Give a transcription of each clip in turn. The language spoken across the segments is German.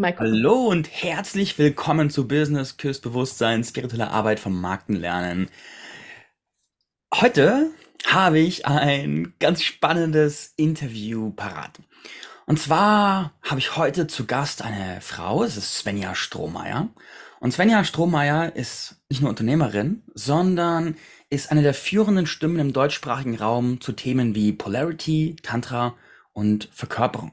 Michael. Hallo und herzlich willkommen zu Business Küss Bewusstsein, spirituelle Arbeit vom Markenlernen. Heute habe ich ein ganz spannendes Interview parat. Und zwar habe ich heute zu Gast eine Frau, es ist Svenja Strohmeier. Und Svenja Strohmeier ist nicht nur Unternehmerin, sondern ist eine der führenden Stimmen im deutschsprachigen Raum zu Themen wie Polarity, Tantra und Verkörperung.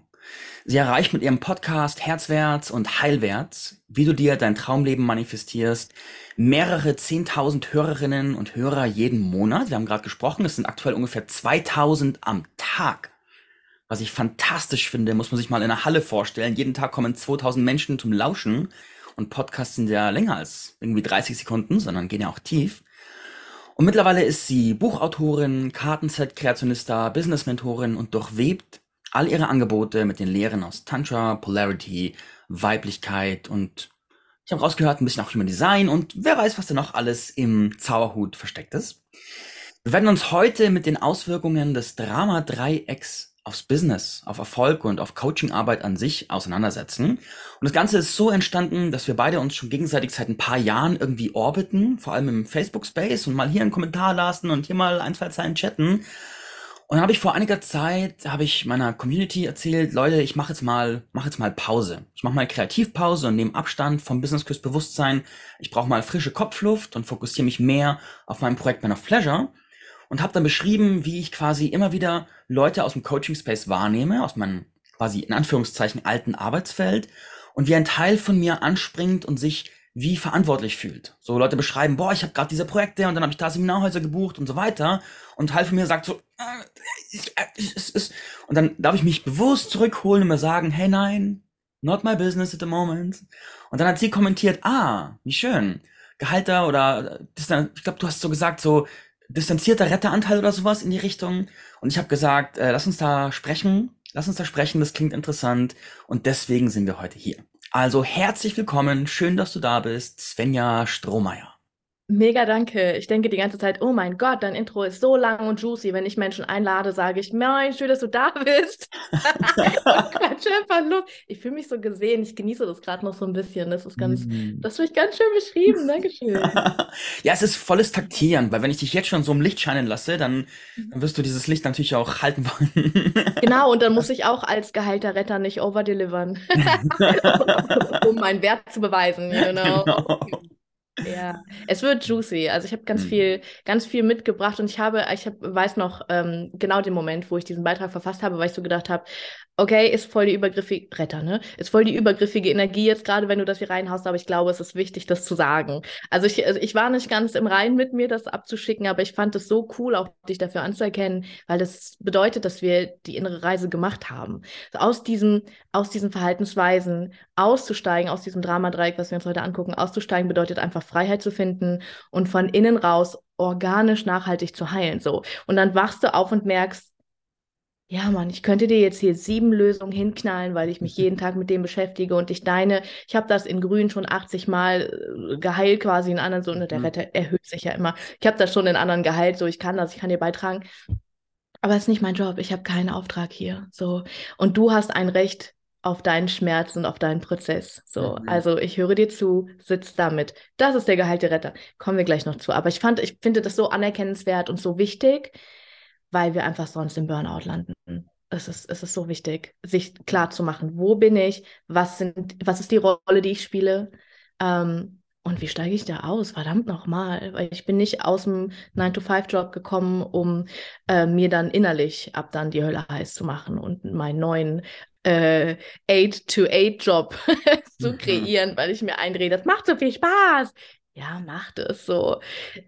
Sie erreicht mit ihrem Podcast Herzwärts und Heilwärts, wie du dir dein Traumleben manifestierst, mehrere zehntausend Hörerinnen und Hörer jeden Monat. Wir haben gerade gesprochen, es sind aktuell ungefähr 2000 am Tag. Was ich fantastisch finde, muss man sich mal in einer Halle vorstellen. Jeden Tag kommen 2000 Menschen zum Lauschen und Podcasts sind ja länger als irgendwie 30 Sekunden, sondern gehen ja auch tief. Und mittlerweile ist sie Buchautorin, Kartenset-Kreationista, Business-Mentorin und durchwebt all ihre Angebote mit den Lehren aus Tantra, Polarity, Weiblichkeit und ich habe rausgehört, ein bisschen auch Human Design und wer weiß, was da noch alles im Zauberhut versteckt ist. Wir werden uns heute mit den Auswirkungen des Drama-Dreiecks aufs Business, auf Erfolg und auf Coachingarbeit an sich auseinandersetzen. Und das Ganze ist so entstanden, dass wir beide uns schon gegenseitig seit ein paar Jahren irgendwie orbiten, vor allem im Facebook-Space und mal hier einen Kommentar lassen und hier mal ein, zwei Zeilen chatten. Und dann habe ich vor einiger Zeit, habe ich meiner Community erzählt, Leute, ich mache jetzt mal, mache jetzt mal Pause. Ich mache mal Kreativpause und nehme Abstand vom Business Küss Bewusstsein. Ich brauche mal frische Kopfluft und fokussiere mich mehr auf mein Projekt Man of Pleasure. Und habe dann beschrieben, wie ich quasi immer wieder Leute aus dem Coaching Space wahrnehme, aus meinem quasi in Anführungszeichen alten Arbeitsfeld und wie ein Teil von mir anspringt und sich wie verantwortlich fühlt. So Leute beschreiben, boah, ich habe gerade diese Projekte und dann habe ich da Seminarhäuser gebucht und so weiter. Und Teil von mir sagt so, äh, es ist, und dann darf ich mich bewusst zurückholen und mir sagen, hey nein, not my business at the moment. Und dann hat sie kommentiert, ah, wie schön. Gehalter oder, ich glaube, du hast so gesagt, so distanzierter Retteranteil oder sowas in die Richtung. Und ich habe gesagt, äh, lass uns da sprechen, lass uns da sprechen, das klingt interessant. Und deswegen sind wir heute hier. Also herzlich willkommen, schön, dass du da bist, Svenja Strohmeier. Mega danke. Ich denke die ganze Zeit, oh mein Gott, dein Intro ist so lang und juicy. Wenn ich Menschen einlade, sage ich, nein, schön, dass du da bist. ich fühle mich so gesehen. Ich genieße das gerade noch so ein bisschen. Das ist ganz, mm. das habe ich ganz schön beschrieben. Dankeschön. ja, es ist volles Taktieren, weil wenn ich dich jetzt schon so im Licht scheinen lasse, dann, mhm. dann wirst du dieses Licht natürlich auch halten wollen. genau, und dann muss ich auch als geheilter Retter nicht overdelivern, um meinen Wert zu beweisen. You know? Genau. Ja, es wird juicy. Also ich habe ganz mhm. viel, ganz viel mitgebracht und ich habe, ich hab, weiß noch ähm, genau den Moment, wo ich diesen Beitrag verfasst habe, weil ich so gedacht habe, okay, ist voll die übergriffige, Retter, ne? Ist voll die übergriffige Energie jetzt gerade, wenn du das hier reinhaust, aber ich glaube, es ist wichtig, das zu sagen. Also ich, also ich war nicht ganz im Reinen mit mir, das abzuschicken, aber ich fand es so cool, auch dich dafür anzuerkennen, weil das bedeutet, dass wir die innere Reise gemacht haben. Also aus diesen, aus diesen Verhaltensweisen auszusteigen, aus diesem Dramadreieck, was wir uns heute angucken, auszusteigen bedeutet einfach Freiheit zu finden und von innen raus organisch nachhaltig zu heilen, so. Und dann wachst du auf und merkst, ja, Mann, ich könnte dir jetzt hier sieben Lösungen hinknallen, weil ich mich jeden Tag mit dem beschäftige und ich deine, ich habe das in Grün schon 80 Mal äh, geheilt quasi, in anderen so, ne, der mhm. Retter erhöht sich ja immer. Ich habe das schon in anderen geheilt, so ich kann das, ich kann dir beitragen. Aber es ist nicht mein Job, ich habe keinen Auftrag hier. So. Und du hast ein Recht auf deinen Schmerz und auf deinen Prozess. So, mhm. also ich höre dir zu, sitz damit. Das ist der geheilte Retter. Kommen wir gleich noch zu. Aber ich fand, ich finde das so anerkennenswert und so wichtig, weil wir einfach sonst im Burnout landen. Es ist, es ist so wichtig, sich klar zu machen, wo bin ich, was, sind, was ist die Rolle, die ich spiele ähm, und wie steige ich da aus? Verdammt nochmal, weil ich bin nicht aus dem 9-to-5-Job gekommen, um äh, mir dann innerlich ab dann die Hölle heiß zu machen und meinen neuen äh, 8-to-8-Job zu mhm. kreieren, weil ich mir einrede, das macht so viel Spaß. Ja, macht es so.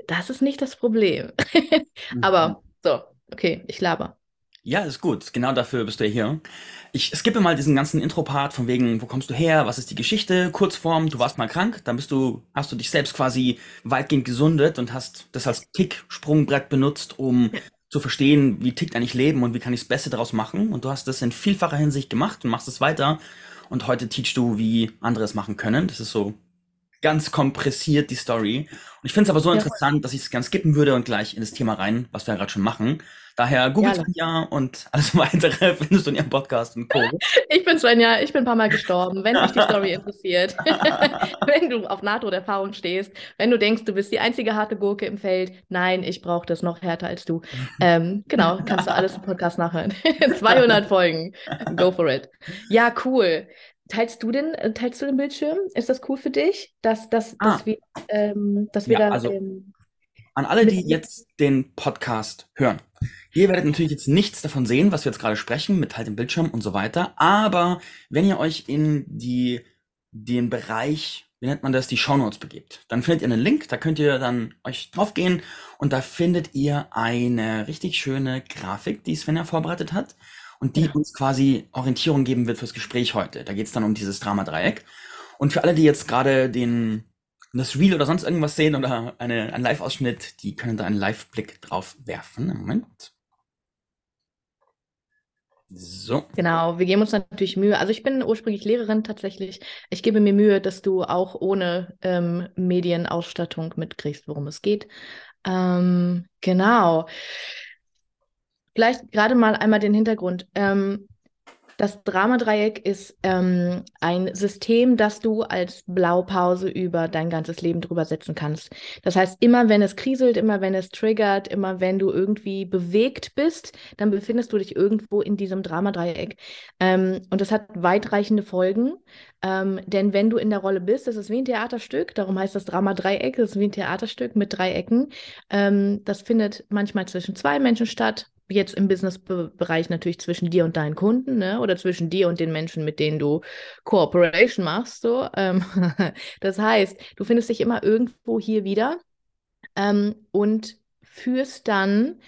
Das ist nicht das Problem. Aber mhm. so, Okay, ich laber. Ja, ist gut. Genau dafür bist du ja hier. Ich skippe mal diesen ganzen Intro-Part von wegen, wo kommst du her, was ist die Geschichte, Kurzform, du warst mal krank, dann bist du, hast du dich selbst quasi weitgehend gesundet und hast das als Kick-Sprungbrett benutzt, um zu verstehen, wie tickt eigentlich Leben und wie kann ich das Beste daraus machen. Und du hast das in vielfacher Hinsicht gemacht und machst es weiter. Und heute teachst du, wie andere es machen können. Das ist so ganz kompressiert die Story. Und ich finde es aber so Ja. interessant, dass ich es gern skippen würde und gleich in das Thema rein, was wir ja gerade schon machen. Daher googelt Ja. Svenja und alles weitere findest du in ihrem Podcast und Co. Ich bin Svenja, ich bin ein paar Mal gestorben. Wenn dich die Story interessiert, wenn du auf NATO-Erfahrung stehst, wenn du denkst, du bist die einzige harte Gurke im Feld, nein, ich brauche das noch härter als du. Ähm, genau, kannst du alles im Podcast nachhören. 200 Folgen. Go for it. Ja, cool. Teilst du den, äh, teilst du den Bildschirm? Ist das cool für dich, dass, dass, Ah. dass wir, ähm, dass wir Ja, da also- ähm, An alle, die jetzt den Podcast hören. Ihr werdet natürlich jetzt nichts davon sehen, was wir jetzt gerade sprechen, mit halt dem Bildschirm und so weiter. Aber wenn ihr euch in die, den Bereich, wie nennt man das, die Shownotes begebt, dann findet ihr einen Link, da könnt ihr dann euch draufgehen und da findet ihr eine richtig schöne Grafik, die Svenja vorbereitet hat und die Ja. uns quasi Orientierung geben wird fürs Gespräch heute. Da geht es dann um dieses Drama-Dreieck. Und für alle, die jetzt gerade den das Reel oder sonst irgendwas sehen oder eine, einen Live-Ausschnitt, die können da einen Live-Blick drauf werfen. Moment. So. Genau, wir geben uns natürlich Mühe. Also ich bin ursprünglich Lehrerin tatsächlich. Ich gebe mir Mühe, dass du auch ohne ähm, Medienausstattung mitkriegst, worum es geht. Ähm, genau. Vielleicht gerade mal einmal den Hintergrund. Ähm, das Dramadreieck ist ähm, ein System, das du als Blaupause über dein ganzes Leben drüber setzen kannst. Das heißt, immer wenn es kriselt, immer wenn es triggert, immer wenn du irgendwie bewegt bist, dann befindest du dich irgendwo in diesem Dramadreieck. Ähm, und das hat weitreichende Folgen. Ähm, denn wenn du in der Rolle bist, das ist wie ein Theaterstück, darum heißt das Dramadreieck, das ist wie ein Theaterstück mit drei Ecken. Ähm, das findet manchmal zwischen zwei Menschen statt, jetzt im Business-Bereich natürlich zwischen dir und deinen Kunden, ne? Oder zwischen dir und den Menschen, mit denen du Cooperation machst. So. Ähm, das heißt, du findest dich immer irgendwo hier wieder ähm, und führst dann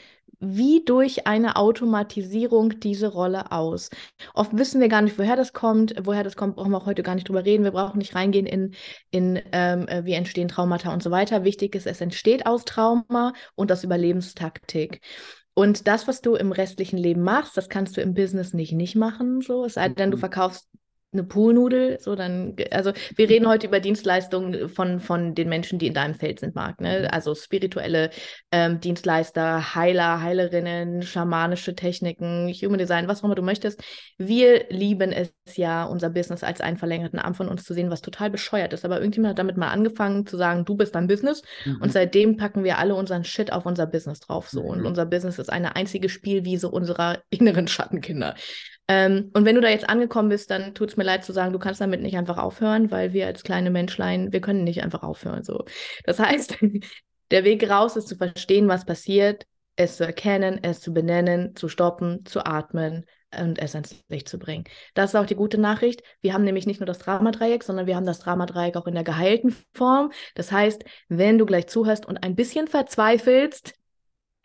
wie durch eine Automatisierung diese Rolle aus. Oft wissen wir gar nicht, woher das kommt. Woher das kommt, brauchen wir auch heute gar nicht drüber reden. Wir brauchen nicht reingehen in, in ähm, äh, wie entstehen Traumata und so weiter. Wichtig ist, es entsteht aus Trauma und aus Überlebenstaktik. Und das, was du im restlichen Leben machst, das kannst du im Business nicht nicht machen. So, es sei denn, du Mhm. verkaufst eine Poolnudel, so dann, also wir reden heute über Dienstleistungen von, von den Menschen, die in deinem Feld sind, Marc, ne? Mhm. Also spirituelle ähm, Dienstleister, Heiler, Heilerinnen, schamanische Techniken, Human Design, was auch immer du möchtest. Wir lieben es ja, unser Business als einen verlängerten Arm von uns zu sehen, was total bescheuert ist. Aber irgendjemand hat damit mal angefangen zu sagen, du bist dein Business und Mhm. seitdem packen wir alle unseren Shit auf unser Business drauf. So. Und Mhm. unser Business ist eine einzige Spielwiese unserer inneren Schattenkinder. Ähm, und wenn du da jetzt angekommen bist, dann tut es mir leid zu sagen, du kannst damit nicht einfach aufhören, weil wir als kleine Menschlein, wir können nicht einfach aufhören. So. Das heißt, der Weg raus ist zu verstehen, was passiert, es zu erkennen, es zu benennen, zu stoppen, zu atmen und es ans Licht zu bringen. Das ist auch die gute Nachricht. Wir haben nämlich nicht nur das Dramadreieck, sondern wir haben das Dramadreieck auch in der geheilten Form. Das heißt, wenn du gleich zuhörst und ein bisschen verzweifelst,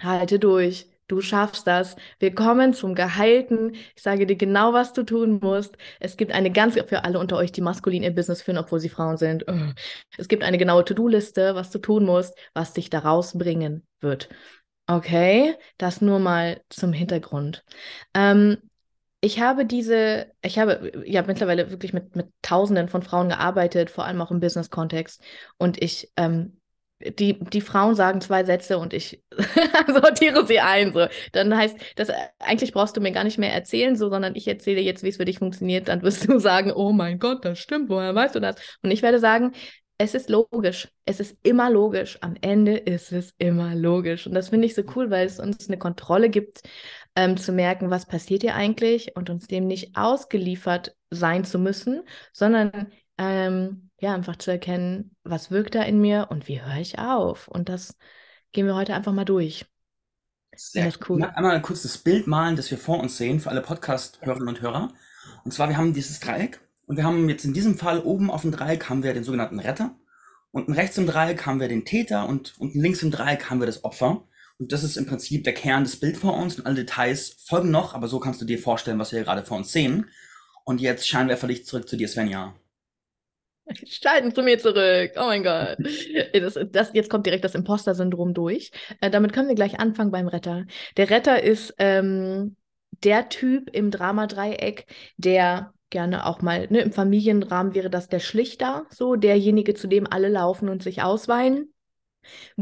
halte durch. Du schaffst das. Wir kommen zum Geheilten. Ich sage dir genau, was du tun musst. Es gibt eine ganz, für alle unter euch, die maskulin ihr Business führen, obwohl sie Frauen sind. äh, Es gibt eine genaue To-Do-Liste, was du tun musst, was dich da rausbringen wird. Okay, das nur mal zum Hintergrund. Ähm, ich habe diese, ich habe ja mittlerweile wirklich mit, mit Tausenden von Frauen gearbeitet, vor allem auch im Business-Kontext. Und ich, ähm, die, die Frauen sagen zwei Sätze und ich sortiere sie ein. So. Dann heißt das, eigentlich brauchst du mir gar nicht mehr erzählen, so, sondern ich erzähle jetzt, wie es für dich funktioniert. Dann wirst du sagen, oh mein Gott, das stimmt, woher weißt du das? Und ich werde sagen, es ist logisch. Es ist immer logisch. Am Ende ist es immer logisch. Und das finde ich so cool, weil es uns eine Kontrolle gibt, ähm, zu merken, was passiert hier eigentlich und uns dem nicht ausgeliefert sein zu müssen, sondern ähm, ja, einfach zu erkennen, was wirkt da in mir und wie höre ich auf. Und das gehen wir heute einfach mal durch. Sehr das cool. cool. Ich mag einmal kurz das Bild malen, das wir vor uns sehen, für alle Podcast-Hörerinnen und Hörer. Und zwar, wir haben dieses Dreieck und wir haben jetzt in diesem Fall oben auf dem Dreieck haben wir den sogenannten Retter. Unten rechts im Dreieck haben wir den Täter und unten links im Dreieck haben wir das Opfer. Und das ist im Prinzip der Kern des Bild vor uns und alle Details folgen noch, aber so kannst du dir vorstellen, was wir hier gerade vor uns sehen. Und jetzt Scheinwerferlicht zurück zu dir, Svenja. Schalten zu mir zurück. Oh mein Gott. Das, das, jetzt kommt direkt das Imposter-Syndrom durch. Äh, damit können wir gleich anfangen beim Retter. Der Retter ist ähm, der Typ im Dramadreieck, der gerne auch mal, ne, im Familienrahmen wäre das der Schlichter, so derjenige, zu dem alle laufen und sich ausweinen.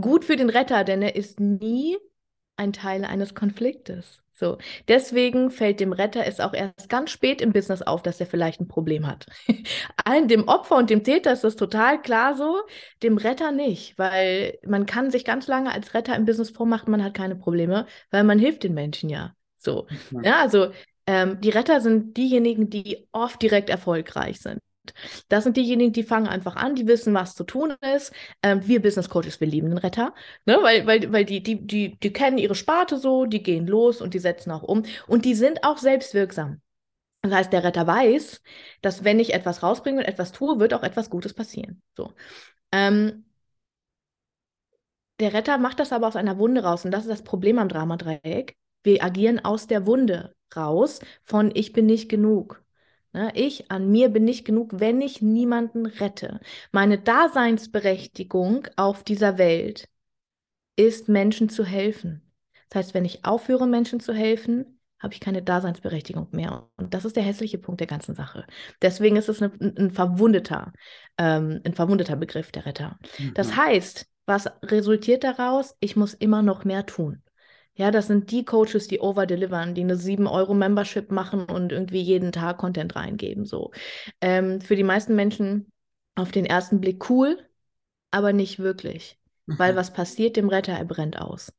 Gut für den Retter, denn er ist nie ein Teil eines Konfliktes. So, deswegen fällt dem Retter es auch erst ganz spät im Business auf, dass er vielleicht ein Problem hat. Allen, dem Opfer und dem Täter ist das total klar so, dem Retter nicht, weil man kann sich ganz lange als Retter im Business vormachen, man hat keine Probleme, weil man hilft den Menschen ja. So, ja, also ähm, die Retter sind diejenigen, die oft direkt erfolgreich sind. Das sind diejenigen, die fangen einfach an, die wissen, was zu tun ist. Ähm, wir Business Coaches, wir lieben den Retter, ne? weil, weil, weil die, die, die, die kennen ihre Sparte so, die gehen los und die setzen auch um und die sind auch selbstwirksam. Das heißt, der Retter weiß, dass wenn ich etwas rausbringe und etwas tue, wird auch etwas Gutes passieren. So. Ähm, der Retter macht das aber aus einer Wunde raus und das ist das Problem am Dramadreieck. Wir agieren aus der Wunde raus von ich bin nicht genug. Ne? Ich an mir bin nicht genug, wenn ich niemanden rette. Meine Daseinsberechtigung auf dieser Welt ist, Menschen zu helfen. Das heißt, wenn ich aufhöre, Menschen zu helfen, habe ich keine Daseinsberechtigung mehr. Und das ist der hässliche Punkt der ganzen Sache. Deswegen ist es ein, ein verwundeter, ähm, ein verwundeter Begriff der Retter. Mhm. Das heißt, was resultiert daraus? Ich muss immer noch mehr tun. Ja, das sind die Coaches, die overdelivern, die eine 7-Euro-Membership machen und irgendwie jeden Tag Content reingeben. So. Ähm, für die meisten Menschen auf den ersten Blick cool, aber nicht wirklich. Mhm. Weil was passiert dem Retter? Er brennt aus.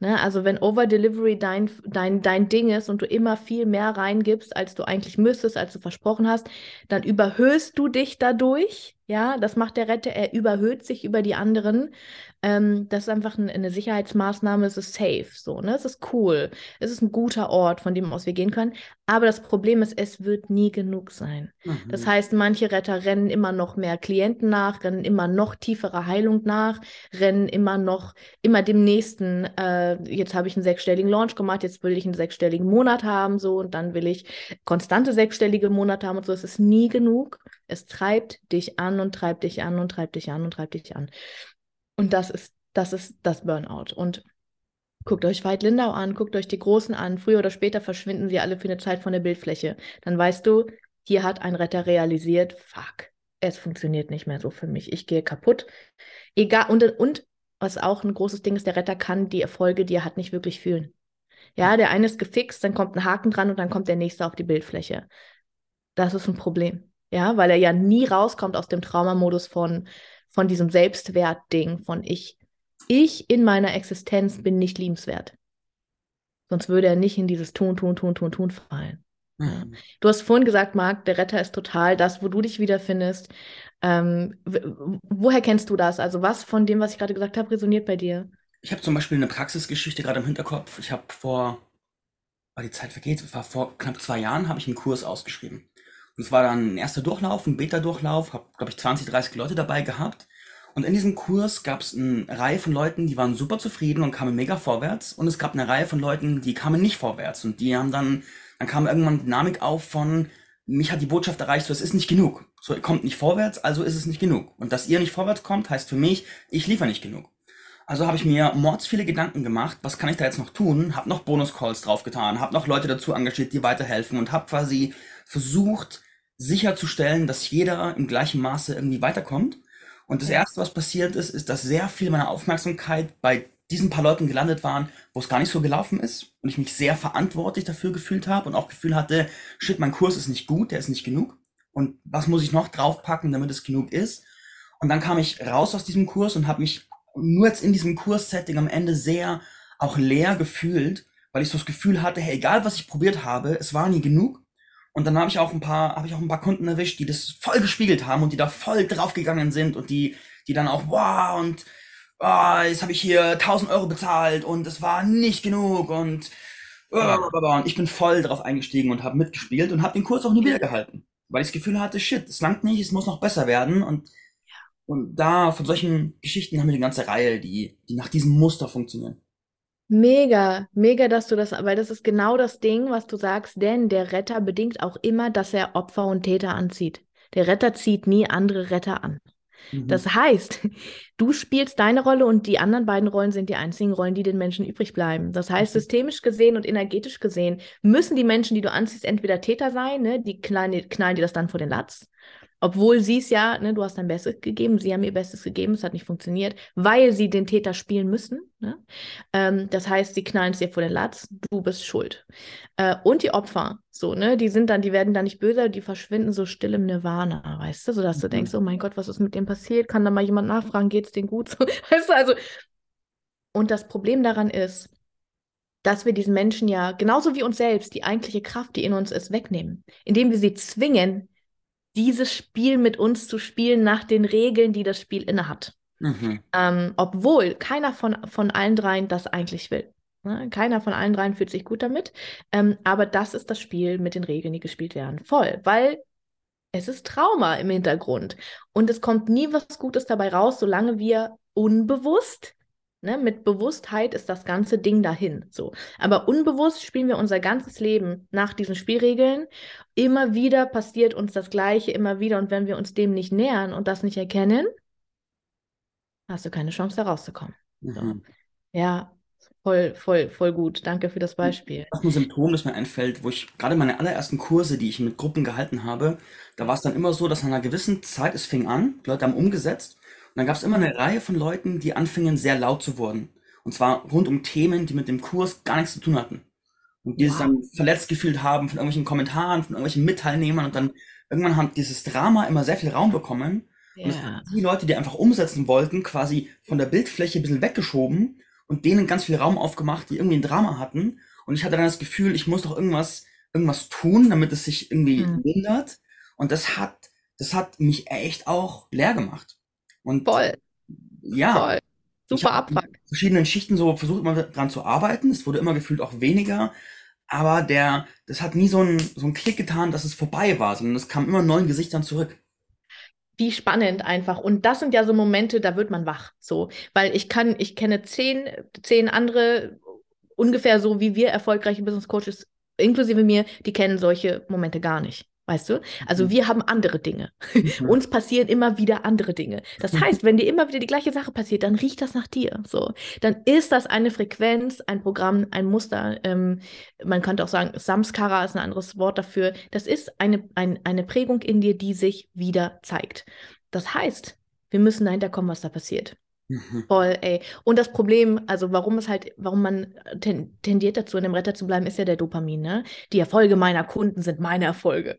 Ne? Also wenn Overdelivery dein, dein, dein Ding ist und du immer viel mehr reingibst, als du eigentlich müsstest, als du versprochen hast, dann überhöhst du dich dadurch ja, das macht der Retter, er überhöht sich über die anderen. Ähm, das ist einfach ein, eine Sicherheitsmaßnahme, es ist safe, so, ne? Es ist cool. Es ist ein guter Ort, von dem aus wir gehen können. Aber das Problem ist, es wird nie genug sein. Mhm. Das heißt, manche Retter rennen immer noch mehr Klienten nach, rennen immer noch tiefere Heilung nach, rennen immer noch, immer dem nächsten, äh, jetzt habe ich einen sechsstelligen Launch gemacht, jetzt will ich einen sechsstelligen Monat haben, so, und dann will ich konstante sechsstellige Monate haben und so. Es ist nie genug. Es treibt dich an und treibt dich an und treibt dich an und treibt dich an. Und das ist, das ist das Burnout. Und guckt euch Veit Lindau an, guckt euch die Großen an. Früher oder später verschwinden sie alle für eine Zeit von der Bildfläche. Dann weißt du, hier hat ein Retter realisiert, fuck, es funktioniert nicht mehr so für mich. Ich gehe kaputt. Egal, und, und was auch ein großes Ding ist, der Retter kann die Erfolge, die er hat, nicht wirklich fühlen. Ja, der eine ist gefixt, dann kommt ein Haken dran und dann kommt der nächste auf die Bildfläche. Das ist ein Problem. Ja, weil er ja nie rauskommt aus dem Traumamodus von, von diesem Selbstwertding, von ich, ich in meiner Existenz bin nicht liebenswert. Sonst würde er nicht in dieses Tun, Tun, Tun, Tun, Tun fallen. Mhm. Du hast vorhin gesagt, Marc, der Retter ist total das, wo du dich wiederfindest. Ähm, woher kennst du das? Also was von dem, was ich gerade gesagt habe, resoniert bei dir? Ich habe zum Beispiel eine Praxisgeschichte gerade im Hinterkopf. Ich habe vor, weil die Zeit vergeht, war vor knapp zwei Jahren, habe ich einen Kurs ausgeschrieben. Es war dann ein erster Durchlauf, ein Beta-Durchlauf, habe, glaube ich, 20, 30 Leute dabei gehabt. Und in diesem Kurs gab es eine Reihe von Leuten, die waren super zufrieden und kamen mega vorwärts. Und es gab eine Reihe von Leuten, die kamen nicht vorwärts. Und die haben dann, dann kam irgendwann Dynamik auf von, mich hat die Botschaft erreicht, so es ist nicht genug. So, ihr kommt nicht vorwärts, also ist es nicht genug. Und dass ihr nicht vorwärts kommt, heißt für mich, ich liefere nicht genug. Also habe ich mir mords viele Gedanken gemacht, was kann ich da jetzt noch tun? Hab noch Bonus-Calls draufgetan, hab noch Leute dazu engagiert, die weiterhelfen und hab quasi versucht, sicherzustellen, dass jeder im gleichen Maße irgendwie weiterkommt. Und das Erste, was passiert ist, ist, dass sehr viel meiner Aufmerksamkeit bei diesen paar Leuten gelandet waren, wo es gar nicht so gelaufen ist und ich mich sehr verantwortlich dafür gefühlt habe und auch Gefühl hatte, shit, mein Kurs ist nicht gut, der ist nicht genug. Und was muss ich noch draufpacken, damit es genug ist? Und dann kam ich raus aus diesem Kurs und habe mich nur jetzt in diesem Kurssetting am Ende sehr auch leer gefühlt, weil ich so das Gefühl hatte, hey, egal was ich probiert habe, es war nie genug. Und dann habe ich auch ein paar, habe ich auch ein paar Kunden erwischt, die das voll gespiegelt haben und die da voll draufgegangen sind und die, die dann auch, wow, und oh, jetzt habe ich hier 1000 Euro bezahlt und es war nicht genug und, und ich bin voll drauf eingestiegen und habe mitgespielt und habe den Kurs auch nie wieder gehalten, weil ich das Gefühl hatte, shit, es langt nicht, es muss noch besser werden und und da von solchen Geschichten haben wir eine ganze Reihe, die, die nach diesem Muster funktionieren. Mega, mega, dass du das, weil das ist genau das Ding, was du sagst, denn der Retter bedingt auch immer, dass er Opfer und Täter anzieht. Der Retter zieht nie andere Retter an. Mhm. Das heißt, du spielst deine Rolle und die anderen beiden Rollen sind die einzigen Rollen, die den Menschen übrig bleiben. Das heißt, mhm. systemisch gesehen und energetisch gesehen müssen die Menschen, die du anziehst, entweder Täter sein, ne? die knallen, knallen dir das dann vor den Latz, obwohl sie es ja, ne, du hast dein Bestes gegeben, sie haben ihr Bestes gegeben, es hat nicht funktioniert, weil sie den Täter spielen müssen. Ne? Ähm, das heißt, sie knallen es dir vor den Latz, du bist schuld. Äh, und die Opfer, so, ne, die sind dann, die werden dann nicht böse, die verschwinden so still im Nirvana, weißt du, sodass mhm. du denkst, oh mein Gott, was ist mit dem passiert? Kann da mal jemand nachfragen, geht's denen gut? So, weißt du, also. Und das Problem daran ist, dass wir diesen Menschen ja genauso wie uns selbst die eigentliche Kraft, die in uns ist, wegnehmen, indem wir sie zwingen, dieses Spiel mit uns zu spielen nach den Regeln, die das Spiel innehat. Mhm. Ähm, obwohl keiner von, von allen dreien das eigentlich will. Ne? Keiner von allen dreien fühlt sich gut damit. Ähm, aber das ist das Spiel mit den Regeln, die gespielt werden. Voll, weil es ist Trauma im Hintergrund. Und es kommt nie was Gutes dabei raus, solange wir unbewusst Ne, mit Bewusstheit ist das ganze Ding dahin. So. Aber unbewusst spielen wir unser ganzes Leben nach diesen Spielregeln. Immer wieder passiert uns das Gleiche, immer wieder. Und wenn wir uns dem nicht nähern und das nicht erkennen, hast du keine Chance, da rauszukommen. Mhm. So. Ja, voll, voll, voll gut. Danke für das Beispiel. Das ist ein Symptom, das mir einfällt, wo ich gerade meine allerersten Kurse, die ich mit Gruppen gehalten habe, da war es dann immer so, dass nach einer gewissen Zeit, es fing an, die Leute haben umgesetzt dann gab es immer eine Reihe von Leuten, die anfingen, sehr laut zu werden. Und zwar rund um Themen, die mit dem Kurs gar nichts zu tun hatten. Und die wow. sich dann verletzt gefühlt haben von irgendwelchen Kommentaren, von irgendwelchen Mitteilnehmern. Und dann irgendwann hat dieses Drama immer sehr viel Raum bekommen. Ja. Und die Leute, die einfach umsetzen wollten, quasi von der Bildfläche ein bisschen weggeschoben und denen ganz viel Raum aufgemacht, die irgendwie ein Drama hatten. Und ich hatte dann das Gefühl, ich muss doch irgendwas, irgendwas tun, damit es sich irgendwie mhm. lindert. Und das hat, das hat mich echt auch leer gemacht. Und Voll. ja, Voll. Super Abfuck. verschiedenen Schichten so versucht immer dran zu arbeiten. Es wurde immer gefühlt auch weniger. Aber der, das hat nie so einen, so einen Klick getan, dass es vorbei war, sondern es kam immer neuen Gesichtern zurück. Wie spannend einfach. Und das sind ja so Momente, da wird man wach. So, weil ich kann, ich kenne zehn, zehn andere, ungefähr so wie wir erfolgreiche Business Coaches, inklusive mir, die kennen solche Momente gar nicht. Weißt du? Also mhm. wir haben andere Dinge. Mhm. Uns passieren immer wieder andere Dinge. Das mhm. heißt, wenn dir immer wieder die gleiche Sache passiert, dann riecht das nach dir. So, dann ist das eine Frequenz, ein Programm, ein Muster. Ähm, man könnte auch sagen, Samskara ist ein anderes Wort dafür. Das ist eine, ein, eine Prägung in dir, die sich wieder zeigt. Das heißt, wir müssen dahinter kommen, was da passiert. Mhm. Voll, ey. Und das Problem, also warum es halt, warum man tendiert dazu, in dem Retter zu bleiben, ist ja der Dopamin, ne? Die Erfolge meiner Kunden sind meine Erfolge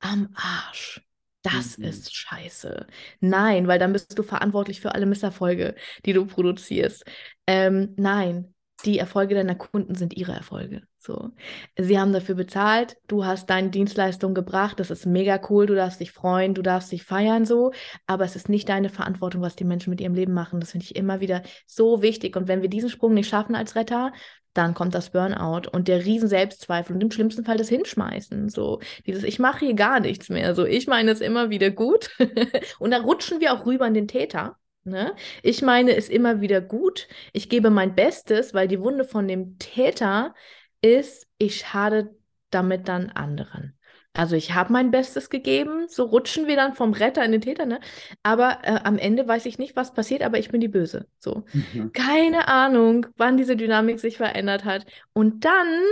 am Arsch. Das mhm. ist scheiße. Nein, weil dann bist du verantwortlich für alle Misserfolge, die du produzierst. Ähm, nein, die Erfolge deiner Kunden sind ihre Erfolge. So. Sie haben dafür bezahlt, du hast deine Dienstleistung gebracht, das ist mega cool, du darfst dich freuen, du darfst dich feiern so, aber es ist nicht deine Verantwortung, was die Menschen mit ihrem Leben machen. Das finde ich immer wieder so wichtig. Und wenn wir diesen Sprung nicht schaffen als Retter, dann kommt das Burnout und der riesen Selbstzweifel und im schlimmsten Fall das Hinschmeißen. So, dieses, ich mache hier gar nichts mehr. So, ich meine es immer wieder gut. und dann rutschen wir auch rüber in den Täter. Ne? Ich meine es immer wieder gut. Ich gebe mein Bestes, weil die Wunde von dem Täter ist, ich schade damit dann anderen. Also ich habe mein Bestes gegeben, so rutschen wir dann vom Retter in den Täter, ne? Aber äh, am Ende weiß ich nicht, was passiert, aber ich bin die Böse. So. Mhm. Keine Ahnung, wann diese Dynamik sich verändert hat. Und dann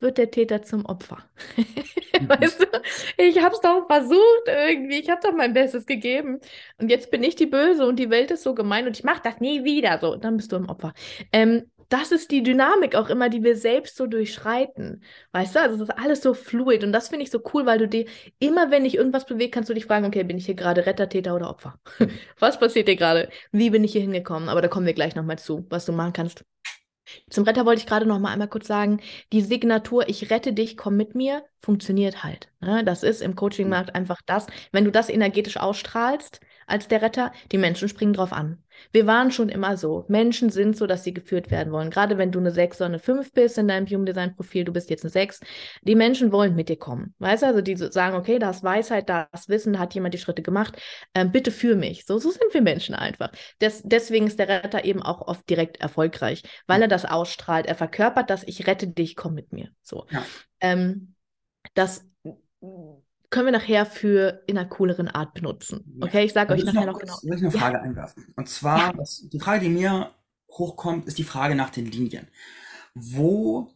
wird der Täter zum Opfer. mhm. Weißt du, ich habe es doch versucht irgendwie, ich habe doch mein Bestes gegeben und jetzt bin ich die Böse und die Welt ist so gemein und ich mache das nie wieder. So, dann bist du im Opfer. Ähm, das ist die Dynamik auch immer, die wir selbst so durchschreiten. Weißt du, also das ist alles so fluid und das finde ich so cool, weil du dir immer, wenn dich irgendwas bewegt, kannst du dich fragen, okay, bin ich hier gerade Retter, Täter oder Opfer? Was passiert dir gerade? Wie bin ich hier hingekommen? Aber da kommen wir gleich nochmal zu, was du machen kannst. Zum Retter wollte ich gerade noch mal einmal kurz sagen, die Signatur Ich rette dich, komm mit mir, funktioniert halt. Ne? Das ist im Coachingmarkt mhm. einfach das. Wenn du das energetisch ausstrahlst als der Retter, die Menschen springen drauf an. Wir waren schon immer so. Menschen sind so, dass sie geführt werden wollen. Gerade wenn du eine 6 oder eine 5 bist in deinem Human Design Profil, du bist jetzt eine 6. Die Menschen wollen mit dir kommen. Weißt du, also die sagen, okay, da ist Weisheit, da ist Wissen, da hat jemand die Schritte gemacht. Ähm, bitte für mich. So, so sind wir Menschen einfach. Des, deswegen ist der Retter eben auch oft direkt erfolgreich, weil er das ausstrahlt. Er verkörpert das, ich rette dich, komm mit mir. So. Ja. Ähm, das können wir nachher für in einer cooleren Art benutzen. Okay, ich sage euch nachher noch, genau. Soll ich eine Frage ja. einwerfen? Und zwar, ja. was, die Frage, die mir hochkommt, ist die Frage nach den Linien. Wo,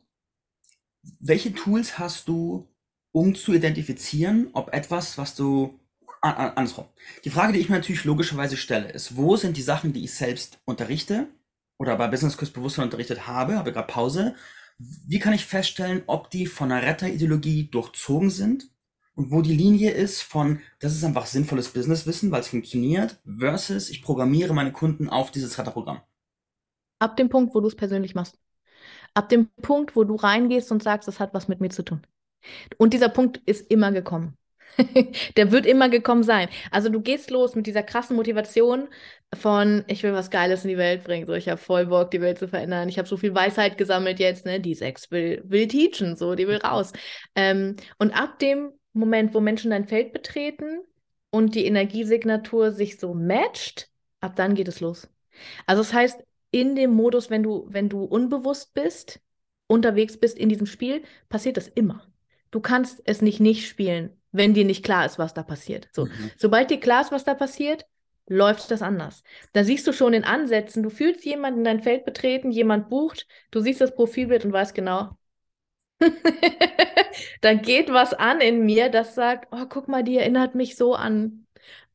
welche Tools hast du, um zu identifizieren, ob etwas, was du andersrum. Die Frage, die ich mir natürlich logischerweise stelle, ist, wo sind die Sachen, die ich selbst unterrichte oder bei Business Kurs Bewusstsein unterrichtet habe, habe gerade Pause. Wie kann ich feststellen, ob die von einer Retter-Ideologie durchzogen sind und wo die Linie ist von, das ist einfach sinnvolles Businesswissen, weil es funktioniert, versus ich programmiere meine Kunden auf dieses Retterprogramm? Ab dem Punkt, wo du es persönlich machst. Ab dem Punkt, wo du reingehst und sagst, das hat was mit mir zu tun. Und dieser Punkt ist immer gekommen. der wird immer gekommen sein. Also du gehst los mit dieser krassen Motivation von, ich will was Geiles in die Welt bringen. So, ich habe voll Bock, die Welt zu verändern. Ich habe so viel Weisheit gesammelt jetzt, ne? Die Sex will, will teachen, so, die will raus. Ähm, und ab dem Moment, wo Menschen dein Feld betreten und die Energiesignatur sich so matcht, ab dann geht es los. Also das heißt, in dem Modus, wenn du, wenn du unbewusst bist, unterwegs bist in diesem Spiel, passiert das immer. Du kannst es nicht nicht spielen wenn dir nicht klar ist, was da passiert. So, mhm. sobald dir klar ist, was da passiert, läuft das anders. Da siehst du schon in Ansätzen, du fühlst jemanden in dein Feld betreten, jemand bucht, du siehst das Profilbild und weißt genau, da geht was an in mir, das sagt, oh, guck mal, die erinnert mich so an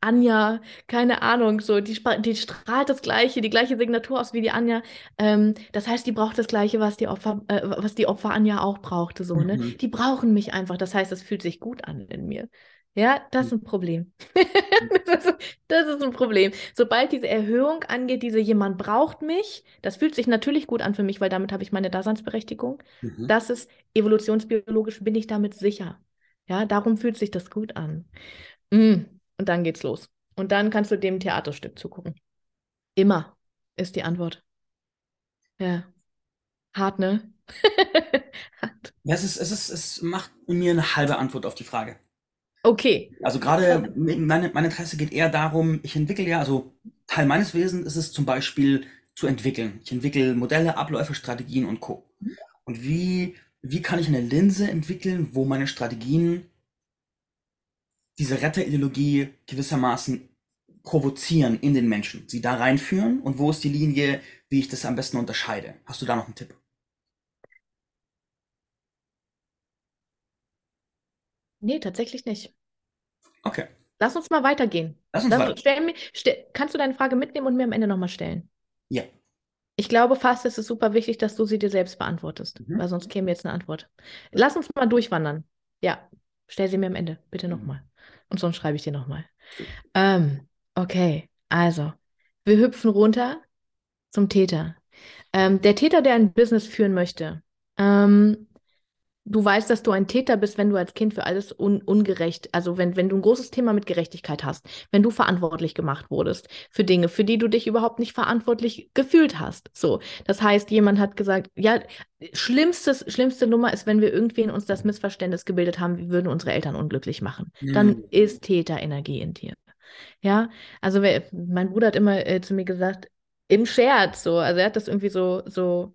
Anja, keine Ahnung, so, die, die strahlt das Gleiche, die gleiche Signatur aus wie die Anja. Ähm, das heißt, die braucht das Gleiche, was die Opfer, äh, was die Opfer Anja auch brauchte, so, ne? Mhm. Die brauchen mich einfach. Das heißt, es fühlt sich gut an in mir. Ja, das ist ein Problem. das, ist, das, ist, ein Problem. Sobald diese Erhöhung angeht, diese jemand braucht mich, das fühlt sich natürlich gut an für mich, weil damit habe ich meine Daseinsberechtigung. Mhm. Das ist evolutionsbiologisch, bin ich damit sicher. Ja, darum fühlt sich das gut an. Mm. Und dann geht's los. Und dann kannst du dem Theaterstück zugucken. Immer ist die Antwort. Ja. Hart, ne? Hart. Ja, es, ist, es, ist, es macht mir eine halbe Antwort auf die Frage. Okay. Also gerade meine, mein Interesse geht eher darum, ich entwickle ja, also Teil meines Wesens ist es zum Beispiel zu entwickeln. Ich entwickle Modelle, Abläufe, Strategien und Co. Und wie, wie kann ich eine Linse entwickeln, wo meine Strategien diese Retterideologie gewissermaßen provozieren in den Menschen, sie da reinführen und wo ist die Linie, wie ich das am besten unterscheide? Hast du da noch einen Tipp? Nee, tatsächlich nicht. Okay. Lass uns mal weitergehen. Lass uns Lass, weiter. stell mir, stell, kannst du deine Frage mitnehmen und mir am Ende nochmal stellen? Ja. Ich glaube fast, es ist super wichtig, dass du sie dir selbst beantwortest, mhm. weil sonst käme jetzt eine Antwort. Lass uns mal durchwandern. Ja, stell sie mir am Ende, bitte nochmal. Mhm und sonst schreibe ich dir nochmal. Ähm, okay, also, wir hüpfen runter zum Täter. Ähm, der Täter, der ein Business führen möchte, ähm, du weißt, dass du ein Täter bist, wenn du als Kind für alles un ungerecht, also wenn, wenn du ein großes Thema mit Gerechtigkeit hast, wenn du verantwortlich gemacht wurdest für Dinge, für die du dich überhaupt nicht verantwortlich gefühlt hast. So, das heißt, jemand hat gesagt, ja, schlimmstes, schlimmste Nummer ist, wenn wir irgendwie in uns das Missverständnis gebildet haben, wir würden unsere Eltern unglücklich machen. Mhm. Dann ist Täterenergie in dir. Ja, also mein Bruder hat immer äh, zu mir gesagt, im Scherz so, also er hat das irgendwie so, so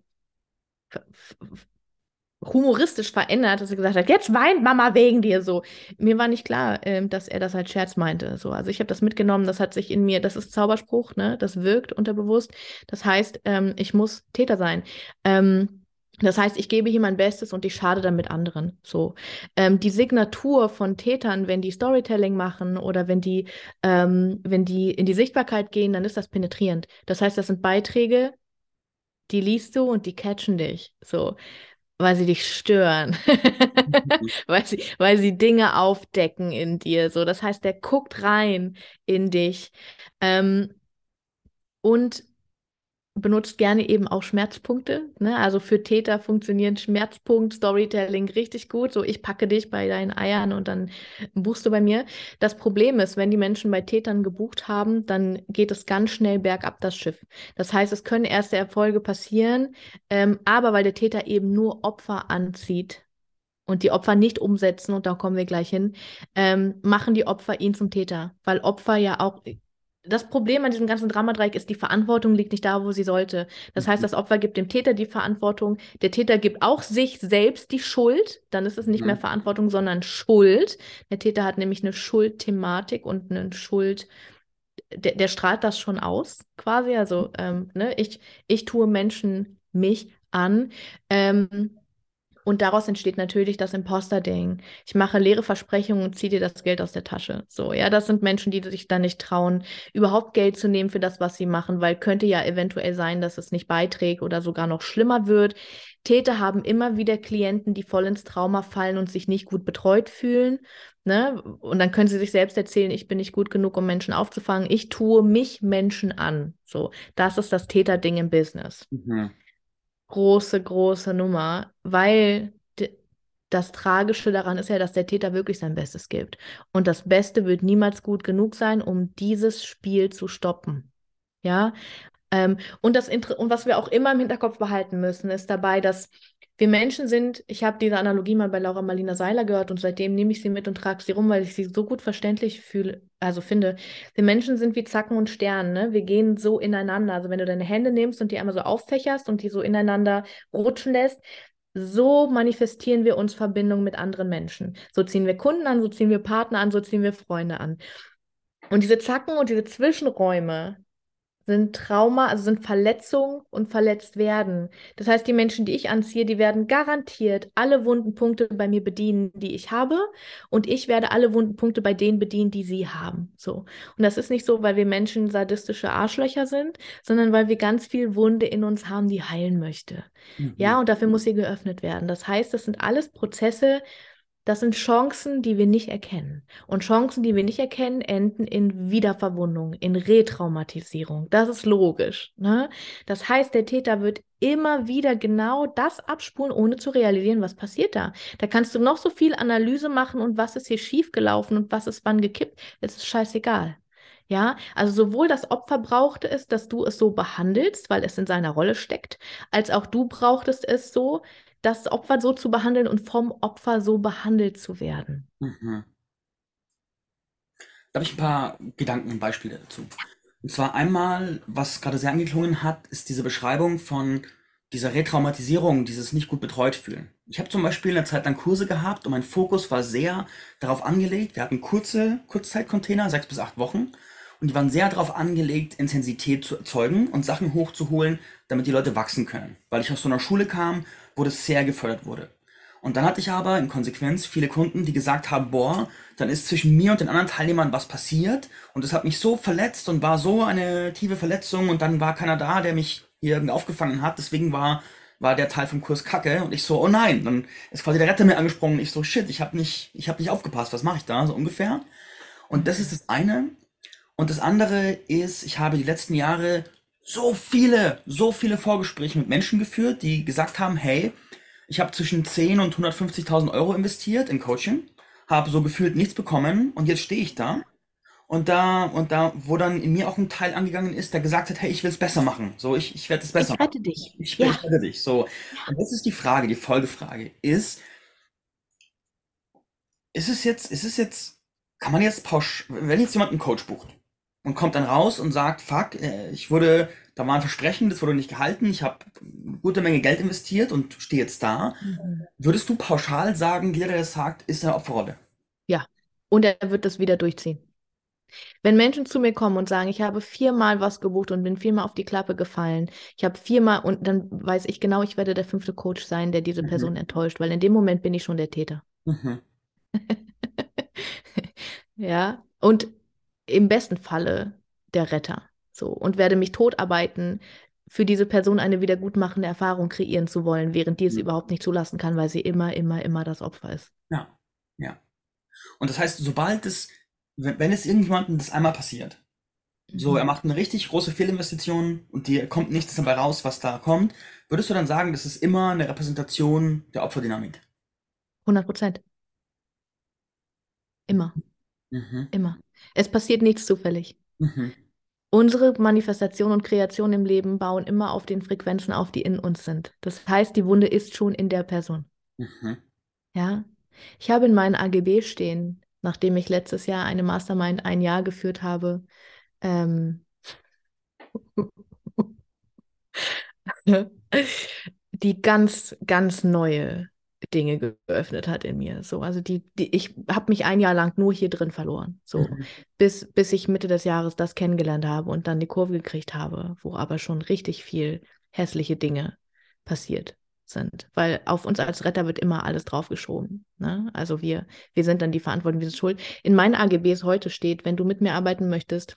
humoristisch verändert, dass er gesagt hat, jetzt weint Mama wegen dir so. Mir war nicht klar, äh, dass er das als Scherz meinte. So, also ich habe das mitgenommen, das hat sich in mir, das ist Zauberspruch, ne? Das wirkt unterbewusst. Das heißt, ähm, ich muss Täter sein. Ähm, das heißt, ich gebe hier mein Bestes und ich schade damit anderen. So. Ähm, die Signatur von Tätern, wenn die Storytelling machen oder wenn die, ähm, wenn die in die Sichtbarkeit gehen, dann ist das penetrierend. Das heißt, das sind Beiträge, die liest du und die catchen dich. So weil sie dich stören, mhm. weil, sie, weil sie Dinge aufdecken in dir. So, das heißt, der guckt rein in dich ähm, und benutzt gerne eben auch Schmerzpunkte. Ne? Also für Täter funktioniert Schmerzpunkt, Storytelling richtig gut. So, ich packe dich bei deinen Eiern und dann buchst du bei mir. Das Problem ist, wenn die Menschen bei Tätern gebucht haben, dann geht es ganz schnell bergab das Schiff. Das heißt, es können erste Erfolge passieren, ähm, aber weil der Täter eben nur Opfer anzieht, und die Opfer nicht umsetzen, und da kommen wir gleich hin, ähm, machen die Opfer ihn zum Täter, weil Opfer ja auch das Problem an diesem ganzen Dramadreieck ist, die Verantwortung liegt nicht da, wo sie sollte. Das heißt, mhm. das Opfer gibt dem Täter die Verantwortung, der Täter gibt auch sich selbst die Schuld, dann ist es nicht mhm. mehr Verantwortung, sondern Schuld. Der Täter hat nämlich eine Schuldthematik und eine Schuld, der, der strahlt das schon aus, quasi. Also, ähm, ne, ich, ich tue Menschen mich an. Ähm, und daraus entsteht natürlich das Imposter-Ding. Ich mache leere Versprechungen und ziehe dir das Geld aus der Tasche. So, ja, das sind Menschen, die sich dann nicht trauen, überhaupt Geld zu nehmen für das, was sie machen, weil könnte ja eventuell sein, dass es nicht beiträgt oder sogar noch schlimmer wird. Täter haben immer wieder Klienten, die voll ins Trauma fallen und sich nicht gut betreut fühlen. Ne? Und dann können sie sich selbst erzählen, ich bin nicht gut genug, um Menschen aufzufangen. Ich tue mich Menschen an. So, das ist das Täterding im Business. Mhm große, große Nummer, weil das Tragische daran ist ja, dass der Täter wirklich sein Bestes gibt. Und das Beste wird niemals gut genug sein, um dieses Spiel zu stoppen. Ja. Ähm, und, das und was wir auch immer im Hinterkopf behalten müssen, ist dabei, dass wir Menschen sind, ich habe diese Analogie mal bei Laura Marlina Seiler gehört und seitdem nehme ich sie mit und trage sie rum, weil ich sie so gut verständlich fühle, also finde. Wir Menschen sind wie Zacken und Sternen, ne? Wir gehen so ineinander. Also wenn du deine Hände nimmst und die einmal so auffächerst und die so ineinander rutschen lässt, so manifestieren wir uns Verbindung mit anderen Menschen. So ziehen wir Kunden an, so ziehen wir Partner an, so ziehen wir Freunde an. Und diese Zacken und diese Zwischenräume, sind Trauma, also sind Verletzungen und verletzt werden. Das heißt, die Menschen, die ich anziehe, die werden garantiert alle wunden Punkte bei mir bedienen, die ich habe. Und ich werde alle wunden Punkte bei denen bedienen, die sie haben. So. Und das ist nicht so, weil wir Menschen sadistische Arschlöcher sind, sondern weil wir ganz viel Wunde in uns haben, die heilen möchte. Mhm. Ja, und dafür muss sie geöffnet werden. Das heißt, das sind alles Prozesse, das sind Chancen, die wir nicht erkennen. Und Chancen, die wir nicht erkennen, enden in Wiederverwundung, in Retraumatisierung. Das ist logisch. Ne? Das heißt, der Täter wird immer wieder genau das abspulen, ohne zu realisieren, was passiert da. Da kannst du noch so viel Analyse machen und was ist hier schiefgelaufen und was ist wann gekippt. Es ist scheißegal. Ja, also sowohl das Opfer brauchte es, dass du es so behandelst, weil es in seiner Rolle steckt, als auch du brauchtest es so, das Opfer so zu behandeln und vom Opfer so behandelt zu werden. Mhm. Da habe ich ein paar Gedanken und Beispiele dazu. Und zwar einmal, was gerade sehr angeklungen hat, ist diese Beschreibung von dieser Retraumatisierung, dieses nicht gut betreut fühlen. Ich habe zum Beispiel eine Zeit lang Kurse gehabt und mein Fokus war sehr darauf angelegt. Wir hatten kurze Kurzzeitcontainer, sechs bis acht Wochen. Und die waren sehr darauf angelegt, Intensität zu erzeugen und Sachen hochzuholen, damit die Leute wachsen können. Weil ich aus so einer Schule kam, wo das sehr gefördert wurde. Und dann hatte ich aber in Konsequenz viele Kunden, die gesagt haben, boah, dann ist zwischen mir und den anderen Teilnehmern was passiert und das hat mich so verletzt und war so eine tiefe Verletzung und dann war keiner da, der mich hier irgendwie aufgefangen hat. Deswegen war, war der Teil vom Kurs kacke und ich so, oh nein, dann ist quasi der Retter mir angesprungen und ich so, shit, ich habe nicht, ich habe nicht aufgepasst, was mache ich da, so ungefähr. Und das ist das eine. Und das andere ist, ich habe die letzten Jahre so viele, so viele Vorgespräche mit Menschen geführt, die gesagt haben, hey, ich habe zwischen 10 und 150.000 Euro investiert in Coaching, habe so gefühlt nichts bekommen und jetzt stehe ich da. Und da, und da, wo dann in mir auch ein Teil angegangen ist, der gesagt hat, hey, ich will es besser machen. So, ich, ich werde es besser ich rette dich. Ich, ja. ich rette dich. So. Und das ist die Frage, die Folgefrage ist, ist es jetzt, ist es jetzt, kann man jetzt pausch, wenn jetzt jemand einen Coach bucht, und kommt dann raus und sagt, fuck, äh, ich wurde, da war ein Versprechen, das wurde nicht gehalten, ich habe eine gute Menge Geld investiert und stehe jetzt da. Mhm. Würdest du pauschal sagen, jeder, der das sagt, ist eine Opferrolle? Ja, und er wird das wieder durchziehen. Wenn Menschen zu mir kommen und sagen, ich habe viermal was gebucht und bin viermal auf die Klappe gefallen, ich habe viermal und dann weiß ich genau, ich werde der fünfte Coach sein, der diese mhm. Person enttäuscht, weil in dem Moment bin ich schon der Täter. Mhm. ja, und im besten Falle der Retter. So und werde mich totarbeiten, für diese Person eine wiedergutmachende Erfahrung kreieren zu wollen, während die es mhm. überhaupt nicht zulassen kann, weil sie immer, immer, immer das Opfer ist. Ja, ja. Und das heißt, sobald es, wenn, wenn es irgendjemandem das einmal passiert, mhm. so er macht eine richtig große Fehlinvestition und dir kommt nichts dabei raus, was da kommt, würdest du dann sagen, das ist immer eine Repräsentation der Opferdynamik? 100 Prozent. Immer. Mhm. Immer. Es passiert nichts zufällig. Mhm. Unsere Manifestation und Kreation im Leben bauen immer auf den Frequenzen auf, die in uns sind. Das heißt, die Wunde ist schon in der Person. Mhm. Ja. Ich habe in meinen AGB stehen, nachdem ich letztes Jahr eine Mastermind ein Jahr geführt habe, ähm, die ganz, ganz neue Dinge geöffnet hat in mir. So, also die, die ich habe mich ein Jahr lang nur hier drin verloren. So, mhm. bis, bis ich Mitte des Jahres das kennengelernt habe und dann die Kurve gekriegt habe, wo aber schon richtig viel hässliche Dinge passiert sind. Weil auf uns als Retter wird immer alles draufgeschoben. Ne? Also wir, wir sind dann die Verantwortung, wir sind schuld. In meinen AGBs heute steht, wenn du mit mir arbeiten möchtest,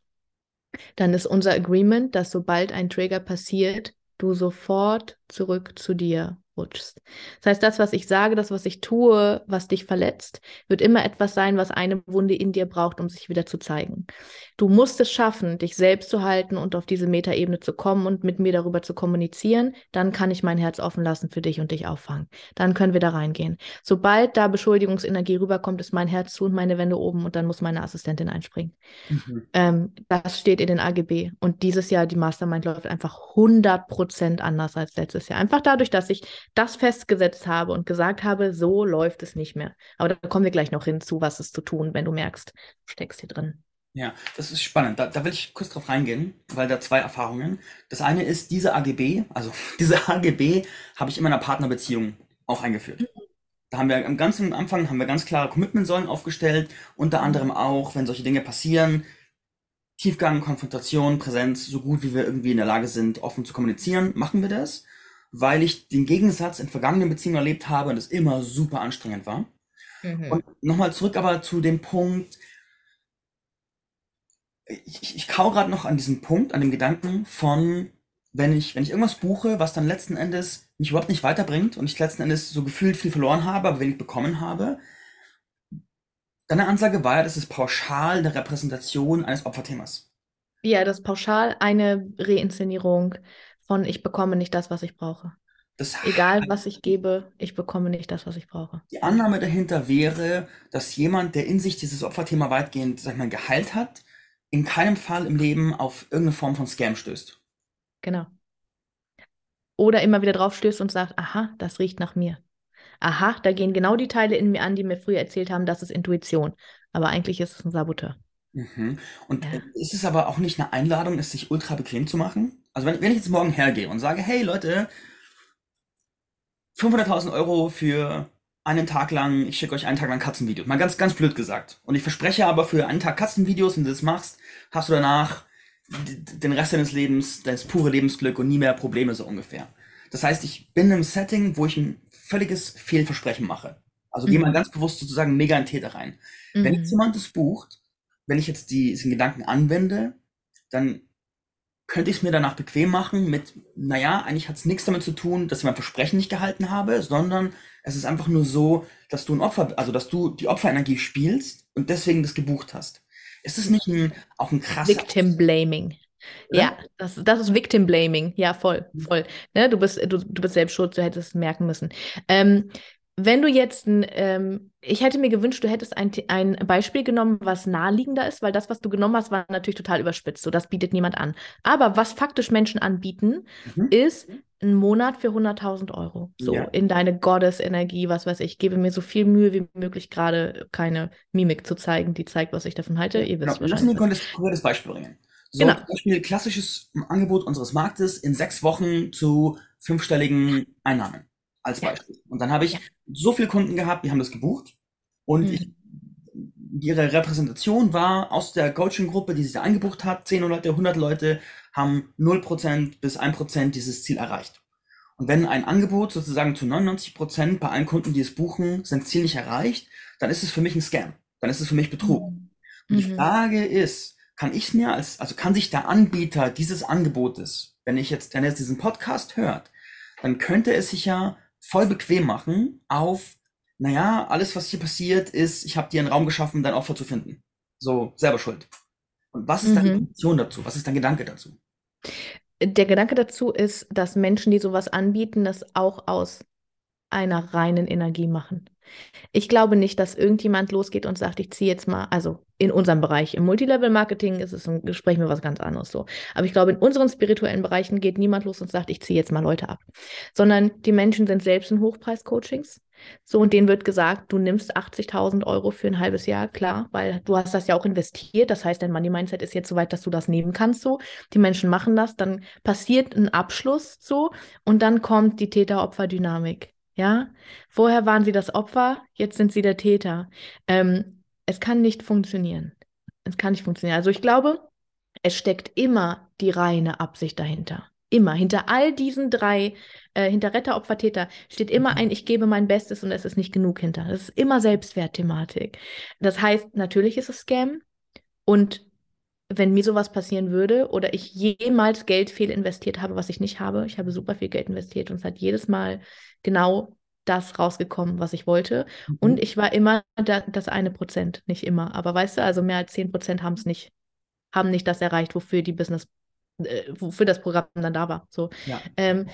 dann ist unser Agreement, dass sobald ein Trigger passiert, du sofort zurück zu dir rutschst. Das heißt, das, was ich sage, das, was ich tue, was dich verletzt, wird immer etwas sein, was eine Wunde in dir braucht, um sich wieder zu zeigen. Du musst es schaffen, dich selbst zu halten und auf diese Metaebene zu kommen und mit mir darüber zu kommunizieren. Dann kann ich mein Herz offen lassen für dich und dich auffangen. Dann können wir da reingehen. Sobald da Beschuldigungsenergie rüberkommt, ist mein Herz zu und meine Wände oben und dann muss meine Assistentin einspringen. Mhm. Ähm, das steht in den AGB. Und dieses Jahr, die Mastermind läuft einfach 100 Prozent anders als letztes Jahr. Einfach dadurch, dass ich das festgesetzt habe und gesagt habe, so läuft es nicht mehr. Aber da kommen wir gleich noch hinzu, was es zu tun, wenn du merkst, du steckst hier drin. Ja, das ist spannend. Da, da will ich kurz drauf reingehen, weil da zwei Erfahrungen. Das eine ist, diese AGB, also diese AGB habe ich in meiner Partnerbeziehung auch eingeführt. Da haben wir am ganzen Anfang haben wir ganz klare Commitment-Säulen aufgestellt, unter anderem auch, wenn solche Dinge passieren, Tiefgang, Konfrontation, Präsenz, so gut wie wir irgendwie in der Lage sind, offen zu kommunizieren, machen wir das weil ich den Gegensatz in vergangenen Beziehungen erlebt habe und es immer super anstrengend war. Mhm. Und nochmal zurück aber zu dem Punkt, ich, ich, kau gerade noch an diesem Punkt, an dem Gedanken von, wenn ich, wenn ich irgendwas buche, was dann letzten Endes mich überhaupt nicht weiterbringt und ich letzten Endes so gefühlt viel verloren habe, aber wenig bekommen habe, deine Ansage war ja, das ist pauschal eine Repräsentation eines Opferthemas. Ja, das ist pauschal eine Reinszenierung von ich bekomme nicht das, was ich brauche. Das Egal, was ich gebe, ich bekomme nicht das, was ich brauche. Die Annahme dahinter wäre, dass jemand, der in sich dieses Opferthema weitgehend, sag ich mal, geheilt hat, in keinem Fall im Leben auf irgendeine Form von Scam stößt. Genau. Oder immer wieder drauf stößt und sagt, aha, das riecht nach mir. Aha, da gehen genau die Teile in mir an, die mir früher erzählt haben, das ist Intuition. Aber eigentlich ist es ein Saboteur. Mhm. Und ja. ist es aber auch nicht eine Einladung, es sich ultra bequem zu machen? Also wenn, wenn ich jetzt morgen hergehe und sage, hey Leute, 500.000 Euro für einen Tag lang, ich schicke euch einen Tag lang Katzenvideos. Mal ganz, ganz blöd gesagt. Und ich verspreche aber für einen Tag Katzenvideos, wenn du das machst, hast du danach den Rest deines Lebens, das pure Lebensglück und nie mehr Probleme so ungefähr. Das heißt, ich bin in einem Setting, wo ich ein völliges Fehlversprechen mache. Also mhm. gehe mal ganz bewusst sozusagen mega in Täter rein. Mhm. Wenn jetzt jemand das bucht, wenn ich jetzt die, diesen Gedanken anwende, dann könnte ich es mir danach bequem machen mit, naja, eigentlich hat es nichts damit zu tun, dass ich mein Versprechen nicht gehalten habe, sondern es ist einfach nur so, dass du ein Opfer, also dass du die Opferenergie spielst und deswegen das gebucht hast. Ist es nicht ein, auch ein krasser... Victim Blaming. Ja, das, das ist Victim Blaming. Ja, voll, voll. Ne, du, bist, du, du bist selbst schuld, du hättest es merken müssen. Ähm, wenn du jetzt ein, ähm, ich hätte mir gewünscht, du hättest ein, ein Beispiel genommen, was naheliegender ist, weil das, was du genommen hast, war natürlich total überspitzt. So, das bietet niemand an. Aber was faktisch Menschen anbieten, mhm. ist ein Monat für 100.000 Euro. So, ja. in deine Goddess-Energie, was weiß ich. Gebe mir so viel Mühe wie möglich, gerade keine Mimik zu zeigen, die zeigt, was ich davon halte. Ihr wisst genau. Lass uns ein konkretes Beispiel bringen. So, genau. zum Beispiel klassisches Angebot unseres Marktes in sechs Wochen zu fünfstelligen Einnahmen als Beispiel. Und dann habe ich so viele Kunden gehabt, die haben das gebucht und mhm. ich, ihre Repräsentation war aus der Coaching-Gruppe, die sich da eingebucht hat, 10 Leute, 100 Leute haben 0% bis 1% dieses Ziel erreicht. Und wenn ein Angebot sozusagen zu 99% bei allen Kunden, die es buchen, sein Ziel nicht erreicht, dann ist es für mich ein Scam. Dann ist es für mich Betrug. Mhm. Und die mhm. Frage ist, kann ich mir als, also kann sich der Anbieter dieses Angebotes, wenn ich jetzt, wenn er jetzt diesen Podcast hört, dann könnte es sich ja voll bequem machen auf, naja, alles, was hier passiert, ist, ich habe dir einen Raum geschaffen, dein Opfer zu finden. So, selber schuld. Und was ist mhm. deine Intention dazu? Was ist dein Gedanke dazu? Der Gedanke dazu ist, dass Menschen, die sowas anbieten, das auch aus einer reinen Energie machen. Ich glaube nicht, dass irgendjemand losgeht und sagt, ich ziehe jetzt mal, also in unserem Bereich, im Multilevel-Marketing ist es ein Gespräch mit was ganz anderes so. Aber ich glaube, in unseren spirituellen Bereichen geht niemand los und sagt, ich ziehe jetzt mal Leute ab. Sondern die Menschen sind selbst in Hochpreis-Coachings. So, und denen wird gesagt, du nimmst 80.000 Euro für ein halbes Jahr, klar, weil du hast das ja auch investiert. Das heißt, dein Money-Mindset ist jetzt so weit, dass du das nehmen kannst, so. Die Menschen machen das, dann passiert ein Abschluss, so, und dann kommt die Täter-Opfer-Dynamik. Ja, vorher waren sie das Opfer, jetzt sind sie der Täter. Ähm, es kann nicht funktionieren. Es kann nicht funktionieren. Also ich glaube, es steckt immer die reine Absicht dahinter. Immer. Hinter all diesen drei, äh, hinter Retter, Opfer, Täter, steht immer mhm. ein, ich gebe mein Bestes und es ist nicht genug hinter. Das ist immer Selbstwertthematik. Das heißt, natürlich ist es Scam und wenn mir sowas passieren würde oder ich jemals Geld fehl investiert habe, was ich nicht habe, ich habe super viel Geld investiert und es hat jedes Mal genau das rausgekommen, was ich wollte. Mhm. Und ich war immer da, das eine Prozent, nicht immer. Aber weißt du, also mehr als zehn Prozent haben es nicht, haben nicht das erreicht, wofür die Business, äh, wofür das Programm dann da war. So. Ja. Ähm,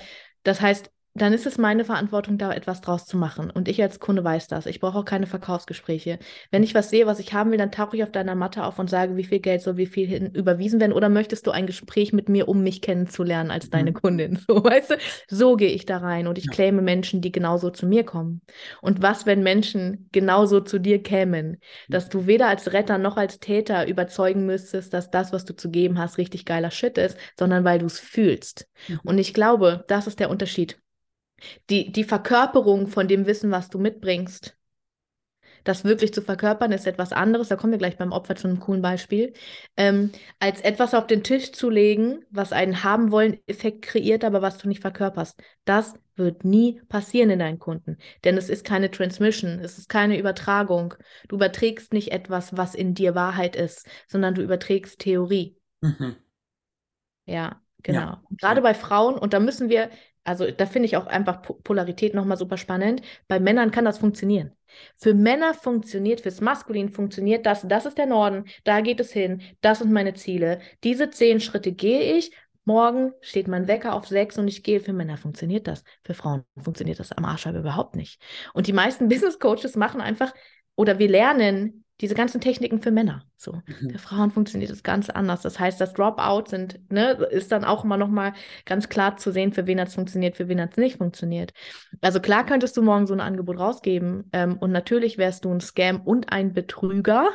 das heißt, dann ist es meine Verantwortung, da etwas draus zu machen. Und ich als Kunde weiß das. Ich brauche auch keine Verkaufsgespräche. Wenn ich was sehe, was ich haben will, dann tauche ich auf deiner Matte auf und sage, wie viel Geld soll wie viel hin überwiesen werden. Oder möchtest du ein Gespräch mit mir, um mich kennenzulernen als deine mhm. Kundin? So, weißt du? So gehe ich da rein und ich ja. claime Menschen, die genauso zu mir kommen. Und was, wenn Menschen genauso zu dir kämen? Dass du weder als Retter noch als Täter überzeugen müsstest, dass das, was du zu geben hast, richtig geiler Shit ist, sondern weil du es fühlst. Mhm. Und ich glaube, das ist der Unterschied die, die Verkörperung von dem Wissen, was du mitbringst, das wirklich zu verkörpern, ist etwas anderes. Da kommen wir gleich beim Opfer zu einem coolen Beispiel. Ähm, als etwas auf den Tisch zu legen, was einen haben wollen Effekt kreiert, aber was du nicht verkörperst. Das wird nie passieren in deinen Kunden. Denn es ist keine Transmission, es ist keine Übertragung. Du überträgst nicht etwas, was in dir Wahrheit ist, sondern du überträgst Theorie. Mhm. Ja, genau. Ja. Gerade bei Frauen, und da müssen wir also da finde ich auch einfach Polarität nochmal super spannend. Bei Männern kann das funktionieren. Für Männer funktioniert, fürs Maskulin funktioniert das, das ist der Norden, da geht es hin, das sind meine Ziele. Diese zehn Schritte gehe ich. Morgen steht mein Wecker auf sechs und ich gehe. Für Männer funktioniert das. Für Frauen funktioniert das am Arschscheibe überhaupt nicht. Und die meisten Business Coaches machen einfach, oder wir lernen diese ganzen Techniken für Männer. So, mhm. für Frauen funktioniert das ganz anders. Das heißt, das Dropout sind, ne, ist dann auch immer noch mal ganz klar zu sehen, für wen das funktioniert, für wen das nicht funktioniert. Also klar könntest du morgen so ein Angebot rausgeben ähm, und natürlich wärst du ein Scam und ein Betrüger,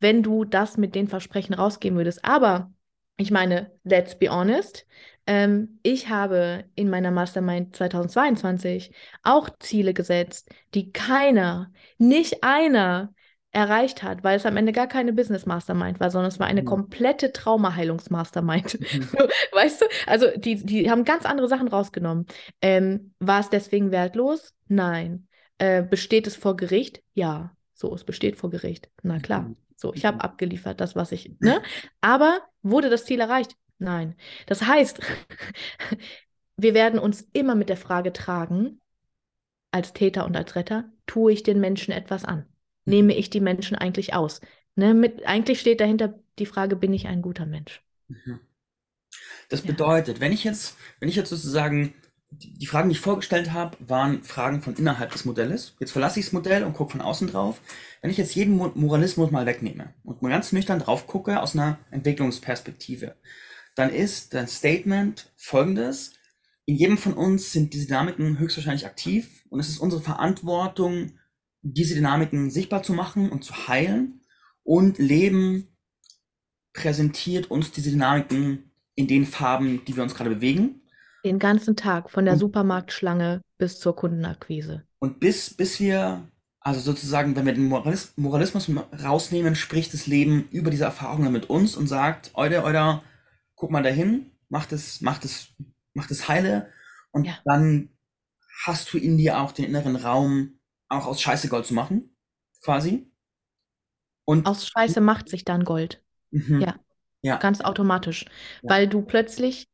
wenn du das mit den Versprechen rausgeben würdest. Aber ich meine, let's be honest. Ähm, ich habe in meiner Mastermind 2022 auch Ziele gesetzt, die keiner, nicht einer erreicht hat, weil es am Ende gar keine Business Mastermind war, sondern es war eine mhm. komplette Traumaheilungs-Mastermind. Mhm. weißt du? Also die, die haben ganz andere Sachen rausgenommen. Ähm, war es deswegen wertlos? Nein. Äh, besteht es vor Gericht? Ja. So, es besteht vor Gericht. Na klar. Mhm. So, ich habe mhm. abgeliefert, das, was ich, ne? Aber wurde das Ziel erreicht? Nein. Das heißt, wir werden uns immer mit der Frage tragen, als Täter und als Retter, tue ich den Menschen etwas an? Nehme ich die Menschen eigentlich aus? Ne, mit, eigentlich steht dahinter die Frage, bin ich ein guter Mensch? Mhm. Das ja. bedeutet, wenn ich jetzt, wenn ich jetzt sozusagen die Fragen, die ich vorgestellt habe, waren Fragen von innerhalb des Modells. Jetzt verlasse ich das Modell und gucke von außen drauf. Wenn ich jetzt jeden Moralismus mal wegnehme und mal ganz nüchtern drauf gucke aus einer Entwicklungsperspektive, dann ist das Statement folgendes. In jedem von uns sind diese Dynamiken höchstwahrscheinlich aktiv und es ist unsere Verantwortung, diese Dynamiken sichtbar zu machen und zu heilen. Und Leben präsentiert uns diese Dynamiken in den Farben, die wir uns gerade bewegen. Den ganzen Tag, von der und, Supermarktschlange bis zur Kundenakquise. Und bis, bis wir, also sozusagen, wenn wir den Moralismus rausnehmen, spricht das Leben über diese Erfahrungen mit uns und sagt, Eude, Eude, guck mal dahin, macht es, macht es, macht es heile. Und ja. dann hast du in dir auch den inneren Raum, auch aus Scheiße Gold zu machen, quasi. Und aus Scheiße macht sich dann Gold. Mhm. Ja. ja. Ganz automatisch. Ja. Weil du plötzlich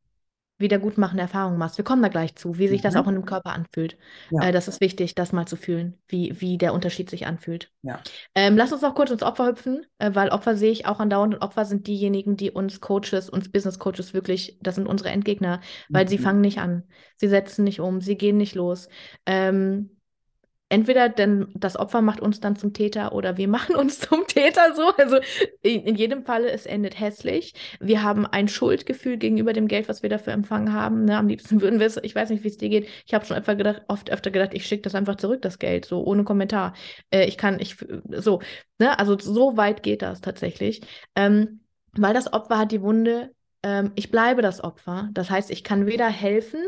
wiedergutmachende Erfahrungen machst. Wir kommen da gleich zu, wie sich mhm. das auch in dem Körper anfühlt. Ja. Äh, das ist wichtig, das mal zu fühlen, wie, wie der Unterschied sich anfühlt. Ja. Ähm, lass uns noch kurz ins Opfer hüpfen, äh, weil Opfer sehe ich auch andauernd und Opfer sind diejenigen, die uns Coaches, uns Business Coaches wirklich, das sind unsere Endgegner, weil mhm. sie fangen nicht an, sie setzen nicht um, sie gehen nicht los. Ähm, entweder denn das Opfer macht uns dann zum Täter oder wir machen uns zum Täter so. Also in, in, jedem Falle, es endet hässlich. Wir haben ein Schuldgefühl gegenüber dem Geld, was wir dafür empfangen haben. Ne? Am liebsten würden wir es, ich weiß nicht, wie es dir geht. Ich habe schon öfter gedacht, oft öfter gedacht, ich schicke das einfach zurück, das Geld, so ohne Kommentar. Äh, ich kann, ich, so, ne? Also so weit geht das tatsächlich. Ähm, weil das Opfer hat die Wunde, ähm, ich bleibe das Opfer. Das heißt, ich kann weder helfen,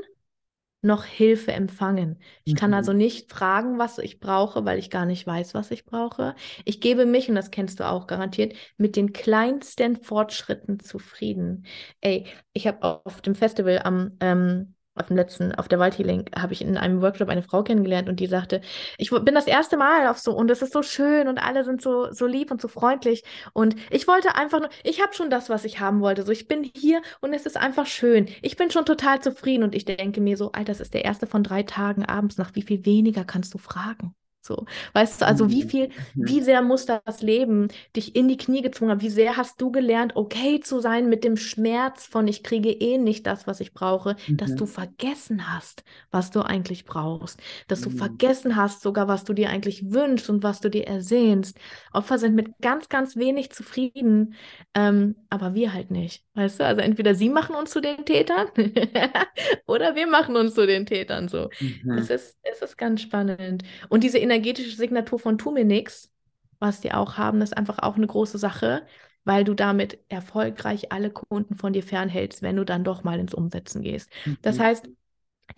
noch Hilfe empfangen. Ich mhm. kann also nicht fragen, was ich brauche, weil ich gar nicht weiß, was ich brauche. Ich gebe mich, und das kennst du auch garantiert, mit den kleinsten Fortschritten zufrieden. Ey, ich habe auf dem Festival am ähm, auf dem letzten, auf der Waldhealing, habe ich in einem Workshop eine Frau kennengelernt und die sagte, ich bin das erste Mal auf so und es ist so schön und alle sind so, so lieb und so freundlich und ich wollte einfach nur, ich habe schon das, was ich haben wollte, so ich bin hier und es ist einfach schön. Ich bin schon total zufrieden und ich denke mir so, Alter, das ist der erste von drei Tagen abends, nach wie viel weniger kannst du fragen? So, weißt du, also wie mhm. viel, mhm. wie sehr muss das Leben dich in die Knie gezwungen haben? Wie sehr hast du gelernt, okay zu sein mit dem Schmerz von ich kriege eh nicht das, was ich brauche, mhm. dass du vergessen hast, was du eigentlich brauchst, dass du mhm. vergessen hast sogar, was du dir eigentlich wünschst und was du dir ersehnst. Opfer sind mit ganz, ganz wenig zufrieden, ähm, aber wir halt nicht, weißt du? Also entweder sie machen uns zu den Tätern oder wir machen uns zu den Tätern so. Mhm. Es ist, es ist ganz spannend. Und diese energetische Signatur von Tu mir nix, was die auch haben, ist einfach auch eine große Sache, weil du damit erfolgreich alle Kunden von dir fernhältst, wenn du dann doch mal ins Umsetzen gehst. Mhm. Das heißt,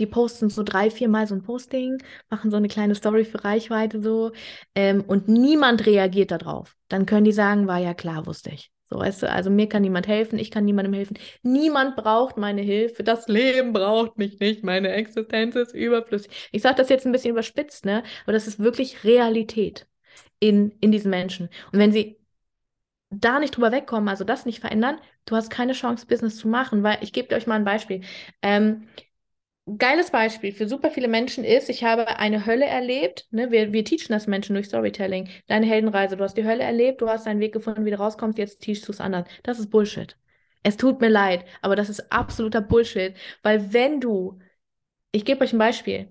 die posten so drei, vier Mal so ein Posting, machen so eine kleine Story für Reichweite so ähm, und niemand reagiert darauf. Dann können die sagen, war ja klar, wusste ich. So, weißt du, also mir kann niemand helfen, ich kann niemandem helfen. Niemand braucht meine Hilfe. Das Leben braucht mich nicht. Meine Existenz ist überflüssig. Ich sage das jetzt ein bisschen überspitzt, ne? Aber das ist wirklich Realität in, in diesen Menschen. Und wenn sie da nicht drüber wegkommen, also das nicht verändern, du hast keine Chance, Business zu machen, weil ich gebe euch mal ein Beispiel. Ähm, geiles Beispiel für super viele Menschen ist, ich habe eine Hölle erlebt. Ne? Wir, wir teachen das Menschen durch Storytelling. Deine Heldenreise, du hast die Hölle erlebt, du hast deinen Weg gefunden, wie du rauskommst, jetzt teachst du es anderen. Das ist Bullshit. Es tut mir leid, aber das ist absoluter Bullshit, weil wenn du, ich gebe euch ein Beispiel,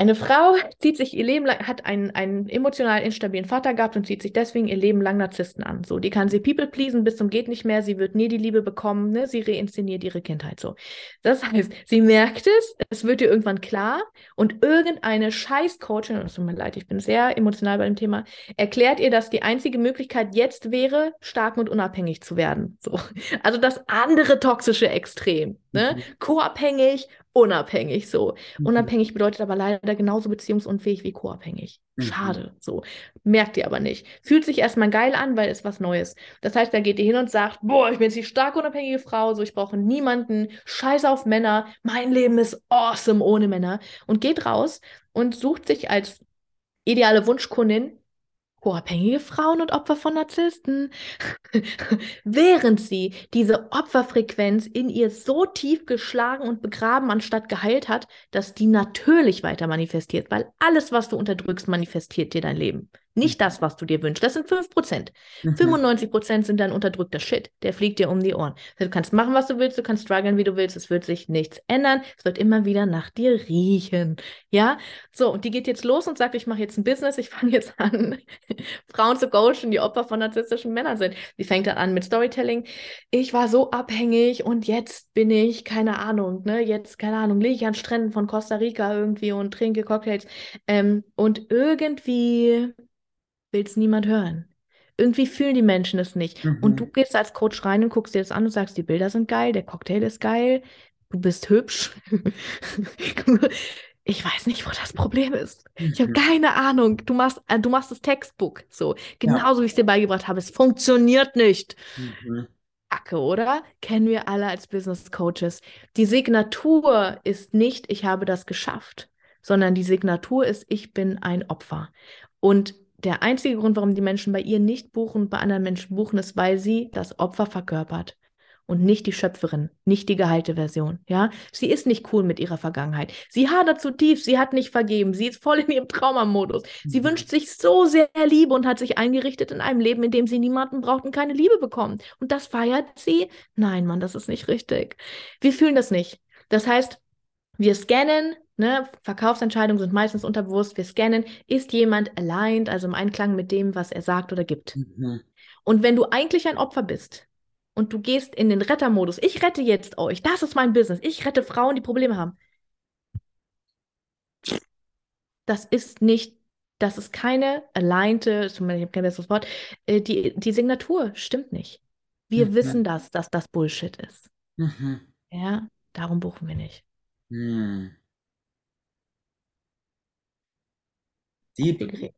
eine Frau zieht sich ihr Leben lang, hat einen, einen emotional instabilen Vater gehabt und zieht sich deswegen ihr Leben lang Narzissten an. So, die kann sie people pleasen bis zum geht nicht mehr. Sie wird nie die Liebe bekommen. Ne? Sie reinszeniert ihre Kindheit so. Das heißt, sie merkt es, es wird ihr irgendwann klar und irgendeine Scheiß-Coachin, es tut mir leid, ich bin sehr emotional bei dem Thema, erklärt ihr, dass die einzige Möglichkeit jetzt wäre, stark und unabhängig zu werden. So. Also das andere toxische Extrem. Ne? Mhm. Co-abhängig unabhängig so. Mhm. Unabhängig bedeutet aber leider genauso beziehungsunfähig wie co-abhängig. Mhm. Schade, so. Merkt ihr aber nicht. Fühlt sich erstmal geil an, weil es was Neues. Das heißt, da geht ihr hin und sagt, boah, ich bin jetzt die stark unabhängige Frau, so ich brauche niemanden, scheiß auf Männer, mein Leben ist awesome ohne Männer und geht raus und sucht sich als ideale Wunschkundin co-abhängige Frauen und Opfer von Narzissten, während sie diese Opferfrequenz in ihr so tief geschlagen und begraben anstatt geheilt hat, dass die natürlich weiter manifestiert, weil alles, was du unterdrückst, manifestiert dir dein Leben. Nicht das, was du dir wünschst. Das sind 5%. Mhm. 95% sind dein unterdrückter Shit. Der fliegt dir um die Ohren. Du kannst machen, was du willst, du kannst strugglen, wie du willst. Es wird sich nichts ändern. Es wird immer wieder nach dir riechen. Ja? So, und die geht jetzt los und sagt, ich mache jetzt ein Business, ich fange jetzt an, Frauen zu coachen, die Opfer von narzisstischen Männern sind. Die fängt dann an mit Storytelling. Ich war so abhängig und jetzt bin ich, keine Ahnung, ne, jetzt, keine Ahnung, liege ich an Stränden von Costa Rica irgendwie und trinke Cocktails. Ähm, und irgendwie will es niemand hören. Irgendwie fühlen die Menschen es nicht. Mhm. Und du gehst als Coach rein und guckst dir das an und sagst, die Bilder sind geil, der Cocktail ist geil, du bist hübsch. ich weiß nicht, wo das Problem ist. Mhm. Ich habe keine Ahnung. Du machst, äh, du machst das Textbook so. Genauso ja. wie ich es dir beigebracht habe. Es funktioniert nicht. Mhm. Acke, oder? Kennen wir alle als Business Coaches. Die Signatur ist nicht, ich habe das geschafft, sondern die Signatur ist, ich bin ein Opfer. Und der einzige Grund, warum die Menschen bei ihr nicht buchen und bei anderen Menschen buchen, ist, weil sie das Opfer verkörpert und nicht die Schöpferin, nicht die geheilte Version. Ja, sie ist nicht cool mit ihrer Vergangenheit. Sie hadert zutiefst, sie hat nicht vergeben, sie ist voll in ihrem Traumamodus. Sie mhm. wünscht sich so sehr Liebe und hat sich eingerichtet in einem Leben, in dem sie niemanden braucht und keine Liebe bekommt. Und das feiert sie? Nein, Mann, das ist nicht richtig. Wir fühlen das nicht. Das heißt, wir scannen ne, Verkaufsentscheidungen sind meistens unterbewusst, wir scannen, ist jemand aligned, also im Einklang mit dem, was er sagt oder gibt. Mhm. Und wenn du eigentlich ein Opfer bist und du gehst in den Rettermodus, ich rette jetzt euch, das ist mein Business, ich rette Frauen, die Probleme haben. Das ist nicht, das ist keine alignte, ich habe kein besseres Wort, äh, die, die Signatur stimmt nicht. Wir mhm. wissen das, dass das Bullshit ist. Mhm. Ja, darum buchen wir nicht. Mhm. Die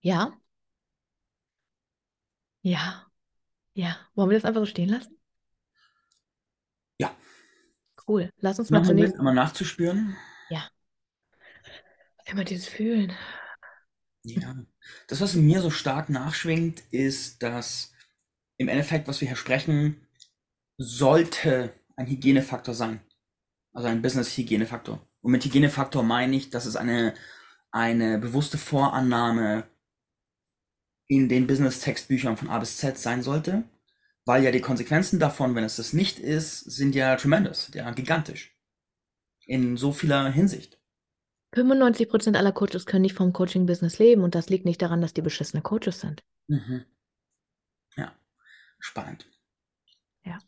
Ja, ja, ja. Wollen wir das einfach so stehen lassen? Ja. Cool. Lass uns mal Machen wir zunächst einmal nachzuspüren. Ja. Immer dieses Fühlen. Ja. Das, was in mir so stark nachschwingt, ist, dass im Endeffekt, was wir hier sprechen, sollte ein Hygienefaktor sein. Also ein Business-Hygienefaktor. Und mit Hygienefaktor meine ich, dass es eine, eine bewusste Vorannahme in den Business-Textbüchern von A bis Z sein sollte, weil ja die Konsequenzen davon, wenn es das nicht ist, sind ja tremendous, ja gigantisch. In so vieler Hinsicht. 95% aller Coaches können nicht vom Coaching-Business leben und das liegt nicht daran, dass die beschissene Coaches sind. Mhm. Ja, spannend. Ja.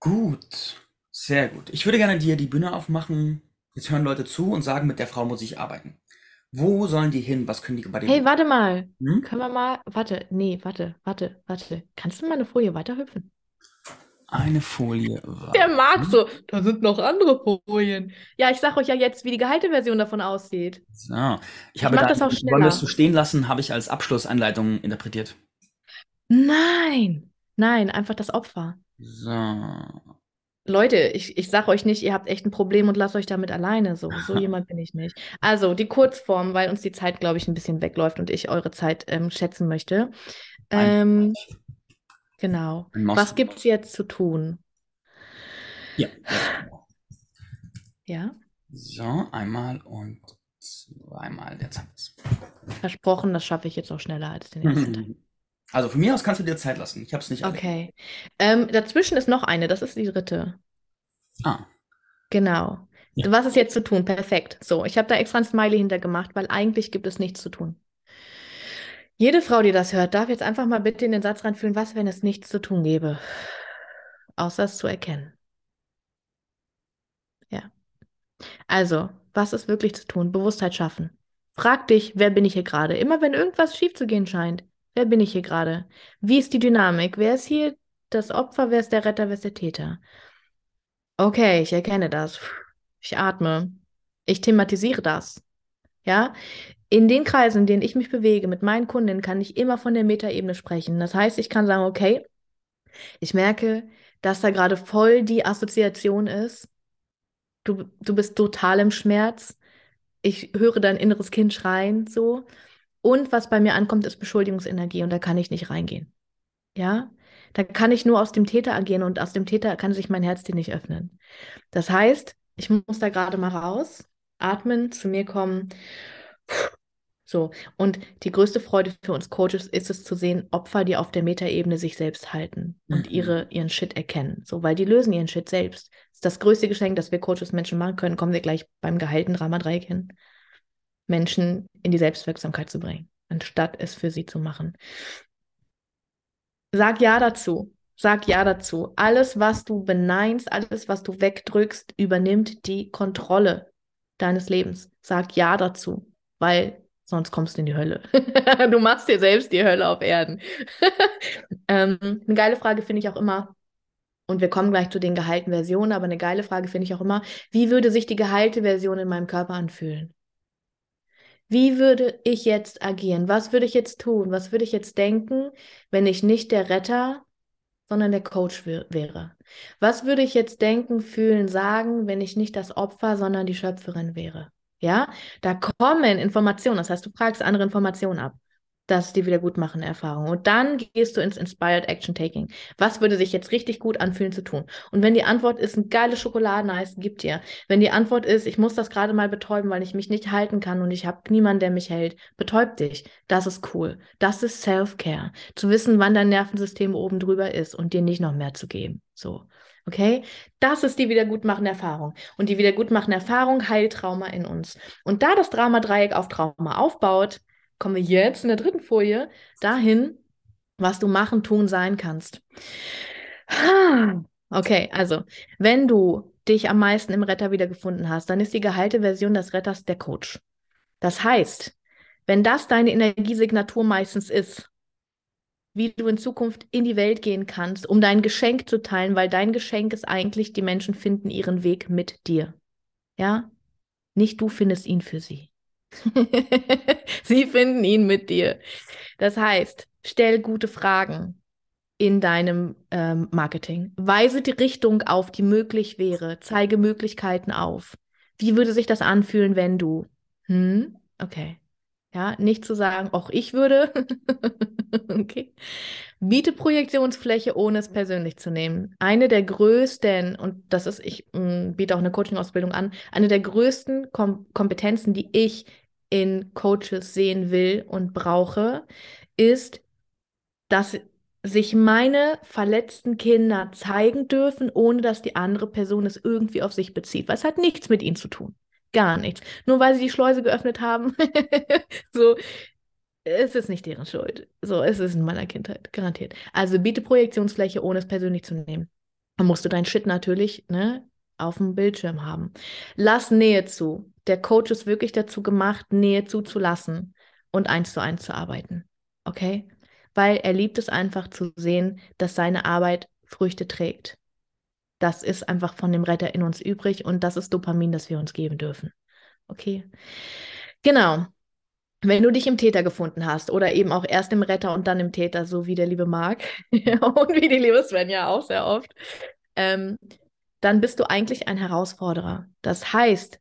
Gut, sehr gut. Ich würde gerne dir die Bühne aufmachen. Jetzt hören Leute zu und sagen, mit der Frau muss ich arbeiten. Wo sollen die hin? Was können die bei dem? Hey, warte mal. Hm? Können wir mal. Warte, nee, warte, warte, warte. Kannst du mal eine Folie weiterhüpfen? Eine Folie. Der mag so. Da sind noch andere Folien. Ja, ich sag euch ja jetzt, wie die Gehalteversion davon aussieht. So. Ich, ich habe mach da, das auch schneller. Wollen wir es so stehen lassen, habe ich als Abschlussanleitung interpretiert. Nein, nein, einfach das Opfer. So. Leute, ich, ich sage euch nicht, ihr habt echt ein Problem und lasst euch damit alleine. So, so jemand bin ich nicht. Also die Kurzform, weil uns die Zeit, glaube ich, ein bisschen wegläuft und ich eure Zeit ähm, schätzen möchte. Ähm, genau. Was gibt es jetzt zu tun? Ja. Ja. So, einmal und zweimal Zeit. Versprochen, das schaffe ich jetzt auch schneller als den ersten Teil. Also von mir aus kannst du dir Zeit lassen. Ich habe es nicht alle. Okay. Ähm, dazwischen ist noch eine, das ist die dritte. Ah. Genau. Ja. Was ist jetzt zu tun? Perfekt. So, ich habe da extra ein Smiley hintergemacht, weil eigentlich gibt es nichts zu tun. Jede Frau, die das hört, darf jetzt einfach mal bitte in den Satz reinfühlen, was, wenn es nichts zu tun gäbe, außer es zu erkennen. Ja. Also, was ist wirklich zu tun? Bewusstheit schaffen. Frag dich, wer bin ich hier gerade? Immer wenn irgendwas schief zu gehen scheint, Wer bin ich hier gerade? Wie ist die Dynamik? Wer ist hier das Opfer? Wer ist der Retter? Wer ist der Täter? Okay, ich erkenne das. Ich atme. Ich thematisiere das. Ja, in den Kreisen, in denen ich mich bewege, mit meinen Kundinnen, kann ich immer von der Metaebene sprechen. Das heißt, ich kann sagen, okay, ich merke, dass da gerade voll die Assoziation ist. Du, du bist total im Schmerz. Ich höre dein inneres Kind schreien, so. Und was bei mir ankommt, ist Beschuldigungsenergie und da kann ich nicht reingehen. Ja, da kann ich nur aus dem Täter agieren und aus dem Täter kann sich mein Herz dir nicht öffnen. Das heißt, ich muss da gerade mal raus, atmen, zu mir kommen. So, und die größte Freude für uns Coaches ist es zu sehen, Opfer, die auf der Metaebene sich selbst halten und mhm. ihre, ihren Shit erkennen. So, weil die lösen ihren Shit selbst. Das ist das größte Geschenk, das wir Coaches Menschen machen können. Kommen wir gleich beim geheilten Drama-Dreieck hin. Menschen in die Selbstwirksamkeit zu bringen, anstatt es für sie zu machen. Sag Ja dazu. Sag Ja dazu. Alles, was du beneinst, alles, was du wegdrückst, übernimmt die Kontrolle deines Lebens. Sag Ja dazu, weil sonst kommst du in die Hölle. du machst dir selbst die Hölle auf Erden. ähm, eine geile Frage finde ich auch immer, und wir kommen gleich zu den geheilten Versionen, aber eine geile Frage finde ich auch immer, wie würde sich die geheilte Version in meinem Körper anfühlen? Wie würde ich jetzt agieren? Was würde ich jetzt tun? Was würde ich jetzt denken, wenn ich nicht der Retter, sondern der Coach wäre? Was würde ich jetzt denken, fühlen, sagen, wenn ich nicht das Opfer, sondern die Schöpferin wäre? Ja, da kommen Informationen. Das heißt, du fragst andere Informationen ab. Das ist die wiedergutmachende Erfahrung. Und dann gehst du ins Inspired Action Taking. Was würde sich jetzt richtig gut anfühlen zu tun? Und wenn die Antwort ist, ein geiles Schokoladeneis, gib dir. Wenn die Antwort ist, ich muss das gerade mal betäuben, weil ich mich nicht halten kann und ich habe niemanden, der mich hält, betäub dich. Das ist cool. Das ist Self-Care. Zu wissen, wann dein Nervensystem oben drüber ist und dir nicht noch mehr zu geben. So. Okay? Das ist die wiedergutmachende Erfahrung. Und die wiedergutmachende Erfahrung heilt Trauma in uns. Und da das Drama-Dreieck auf Trauma aufbaut, kommen wir jetzt in der dritten Folie dahin, was du machen, tun, sein kannst. Okay, also, wenn du dich am meisten im Retter wiedergefunden hast, dann ist die geheilte Version des Retters der Coach. Das heißt, wenn das deine Energiesignatur meistens ist, wie du in Zukunft in die Welt gehen kannst, um dein Geschenk zu teilen, weil dein Geschenk ist eigentlich, die Menschen finden ihren Weg mit dir. Ja? Nicht du findest ihn für sie. Sie finden ihn mit dir. Das heißt, stell gute Fragen in deinem ähm, Marketing. Weise die Richtung auf, die möglich wäre. Zeige Möglichkeiten auf. Wie würde sich das anfühlen, wenn du? Hm? Okay. Ja, nicht zu sagen, auch ich würde. okay. Biete Projektionsfläche, ohne es persönlich zu nehmen. Eine der größten, und das ist, ich mh, mm, biete auch eine Coaching-Ausbildung an, eine der größten Kom Kompetenzen, die ich in Coaches sehen will und brauche, ist, dass sich meine verletzten Kinder zeigen dürfen, ohne dass die andere Person es irgendwie auf sich bezieht. Weil es hat nichts mit ihnen zu tun. Gar nichts. Nur weil sie die Schleuse geöffnet haben. so, es ist nicht deren Schuld. So, es ist in meiner Kindheit, garantiert. Also biete Projektionsfläche, ohne es persönlich zu nehmen. Dann musst du dein Shit natürlich ne, auf dem Bildschirm haben. Lass Nähe zu. Der Coach ist wirklich dazu gemacht, Nähe zuzulassen und eins zu eins zu arbeiten. Okay? Weil er liebt es einfach zu sehen, dass seine Arbeit Früchte trägt. Das ist einfach von dem Retter in uns übrig und das ist Dopamin, das wir uns geben dürfen. Okay? Genau. Wenn du dich im Täter gefunden hast oder eben auch erst im Retter und dann im Täter, so wie der liebe Marc und wie die liebe Svenja auch sehr oft, ähm, dann bist du eigentlich ein Herausforderer. Das heißt,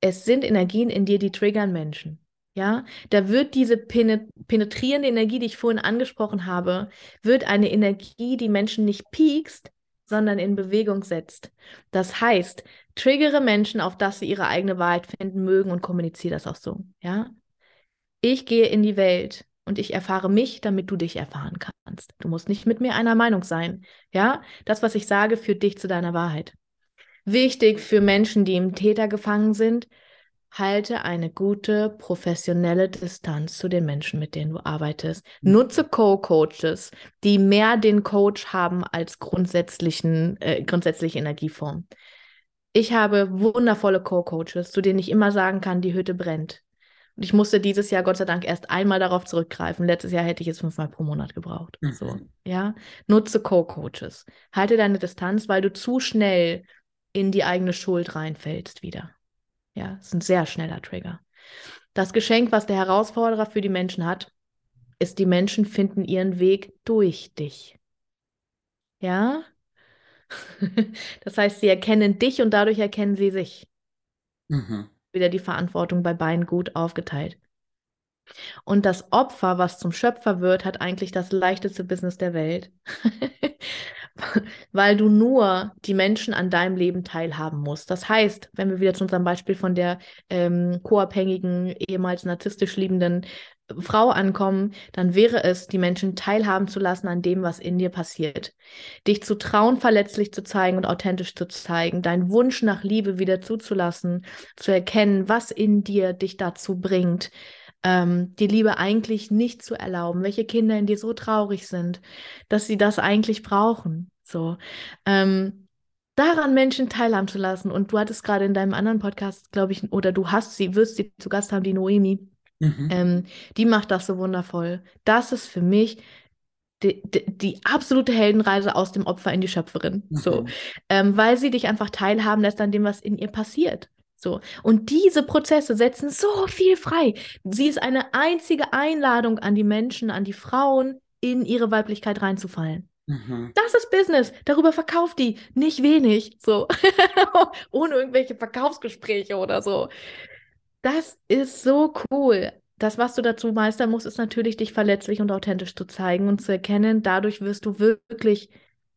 es sind Energien in dir, die triggern Menschen. Ja, da wird diese penetrierende Energie, die ich vorhin angesprochen habe, wird eine Energie, die Menschen nicht piekst, sondern in Bewegung setzt. Das heißt, triggere Menschen, auf dass sie ihre eigene Wahrheit finden mögen und kommuniziere das auch so. Ja, ich gehe in die Welt und ich erfahre mich, damit du dich erfahren kannst. Du musst nicht mit mir einer Meinung sein. Ja, das, was ich sage, führt dich zu deiner Wahrheit. Wichtig für Menschen, die im Täter gefangen sind, halte eine gute professionelle Distanz zu den Menschen, mit denen du arbeitest. Nutze Co-Coaches, die mehr den Coach haben als grundsätzlichen, äh, grundsätzliche Energieform. Ich habe wundervolle Co-Coaches, zu denen ich immer sagen kann, die Hütte brennt. Und ich musste dieses Jahr Gott sei Dank erst einmal darauf zurückgreifen. Letztes Jahr hätte ich es fünfmal pro Monat gebraucht. Mhm. So, ja. Nutze Co-Coaches. Halte deine Distanz, weil du zu schnell in die eigene Schuld reinfällst wieder. Ja, das ist ein sehr schneller Trigger. Das Geschenk, was der Herausforderer für die Menschen hat, ist, die Menschen finden ihren Weg durch dich. Ja? Das heißt, sie erkennen dich und dadurch erkennen sie sich. Mhm wieder die Verantwortung bei beiden gut aufgeteilt. Und das Opfer, was zum Schöpfer wird, hat eigentlich das leichteste Business der Welt, weil du nur die Menschen an deinem Leben teilhaben musst. Das heißt, wenn wir wieder zu unserem Beispiel von der ähm, co-abhängigen, ehemals narzisstisch liebenden Frau ankommen, dann wäre es, die Menschen teilhaben zu lassen an dem, was in dir passiert. Dich zu trauen, verletzlich zu zeigen und authentisch zu zeigen, deinen Wunsch nach Liebe wieder zuzulassen, zu erkennen, was in dir dich dazu bringt, ähm, die Liebe eigentlich nicht zu erlauben, welche Kinder in dir so traurig sind, dass sie das eigentlich brauchen. So. Ähm, daran Menschen teilhaben zu lassen. Und du hattest gerade in deinem anderen Podcast, glaube ich, oder du hast sie, wirst sie zu Gast haben, die Noemi Mhm. Ähm, die macht das so wundervoll. Das ist für mich die, die, die, absolute Heldenreise aus dem Opfer in die Schöpferin. Mhm. So, ähm, weil sie dich einfach teilhaben lässt an dem, was in ihr passiert. So. Und diese Prozesse setzen so viel frei. Sie ist eine einzige Einladung an die Menschen, an die Frauen, in ihre Weiblichkeit reinzufallen. Mhm. Das ist Business. Darüber verkauft die nicht wenig. So. Ohne irgendwelche Verkaufsgespräche oder so. Das ist so cool. das, was du dazu meistern musst, ist natürlich, dich verletzlich und authentisch zu zeigen und zu erkennen. Dadurch wirst du wirklich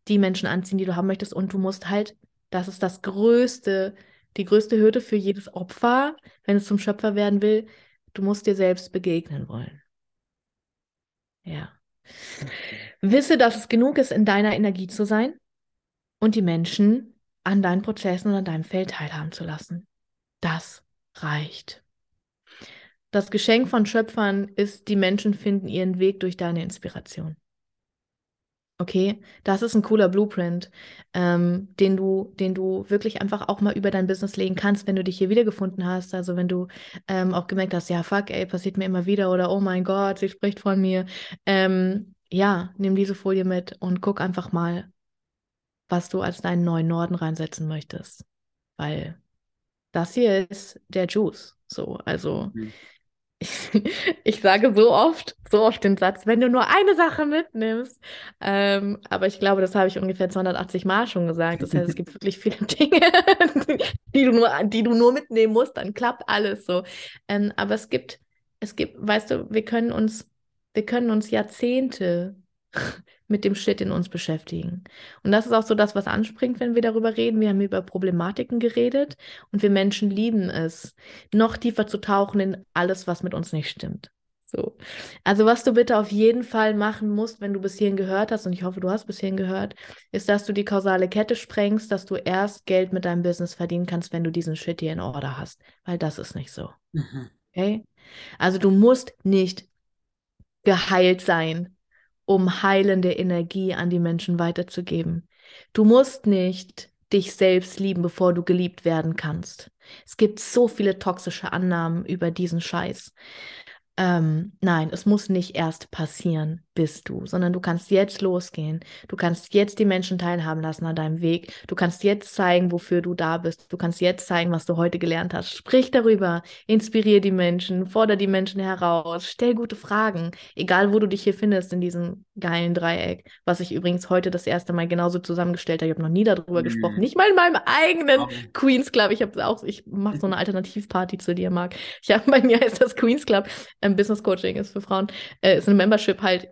die Menschen anziehen, die du haben möchtest. Und du musst halt, das ist das größte, die größte Hürde für jedes Opfer, wenn es zum Schöpfer werden will, du musst dir selbst begegnen wollen. Ja. Wisse, dass es genug ist, in deiner Energie zu sein und die Menschen an deinen Prozessen und an deinem Feld teilhaben zu lassen. Das reicht. Das Geschenk von Schöpfern ist, die Menschen finden ihren Weg durch deine Inspiration. Okay, das ist ein cooler Blueprint, ähm, den du, den du wirklich einfach auch mal über dein Business legen kannst, wenn du dich hier wiedergefunden hast. Also wenn du ähm, auch gemerkt hast, ja, fuck, ey, passiert mir immer wieder oder oh mein Gott, sie spricht von mir. Ähm, ja, nimm diese Folie mit und guck einfach mal, was du als deinen neuen Norden reinsetzen möchtest. Weil das hier ist der Juice. So, also mhm. ich, sage so oft, so oft den Satz, wenn du nur eine Sache mitnimmst. Ähm, aber ich glaube, das habe ich ungefähr 280 Mal schon gesagt. Das heißt, es gibt wirklich viele Dinge, die du nur, die du nur mitnehmen musst, dann klappt alles so. Ähm, aber es gibt, es gibt, weißt du, wir können uns, wir können uns Jahrzehnte mit dem Shit in uns beschäftigen. Und das ist auch so das, was anspringt, wenn wir darüber reden. Wir haben über Problematiken geredet und wir Menschen lieben es, noch tiefer zu tauchen in alles, was mit uns nicht stimmt. So. Also, was du bitte auf jeden Fall machen musst, wenn du bis hierhin gehört hast, und ich hoffe, du hast bis hierhin gehört, ist, dass du die kausale Kette sprengst, dass du erst Geld mit deinem Business verdienen kannst, wenn du diesen Shit hier in Order hast. Weil das ist nicht so. Mhm. Okay? Also, du musst nicht geheilt sein, um heilende Energie an die Menschen weiterzugeben. Du musst nicht dich selbst lieben, bevor du geliebt werden kannst. Es gibt so viele toxische Annahmen über diesen Scheiß. Ähm, nein, es muss nicht erst passieren, bist du, sondern du kannst jetzt losgehen. Du kannst jetzt die Menschen teilhaben lassen an deinem Weg. Du kannst jetzt zeigen, wofür du da bist. Du kannst jetzt zeigen, was du heute gelernt hast. Sprich darüber, inspiriere die Menschen, fordere die Menschen heraus, stell gute Fragen, egal wo du dich hier findest in diesem geilen Dreieck, was ich übrigens heute das erste Mal genauso zusammengestellt habe. Ich habe noch nie darüber mhm. gesprochen, nicht mal in meinem eigenen oh. Queens Club. Ich habe auch, ich mache so eine Alternativparty zu dir, Marc. Ich habe bei mir heißt das Queens Club, ähm, Business Coaching ist für Frauen, äh, ist ein Membership halt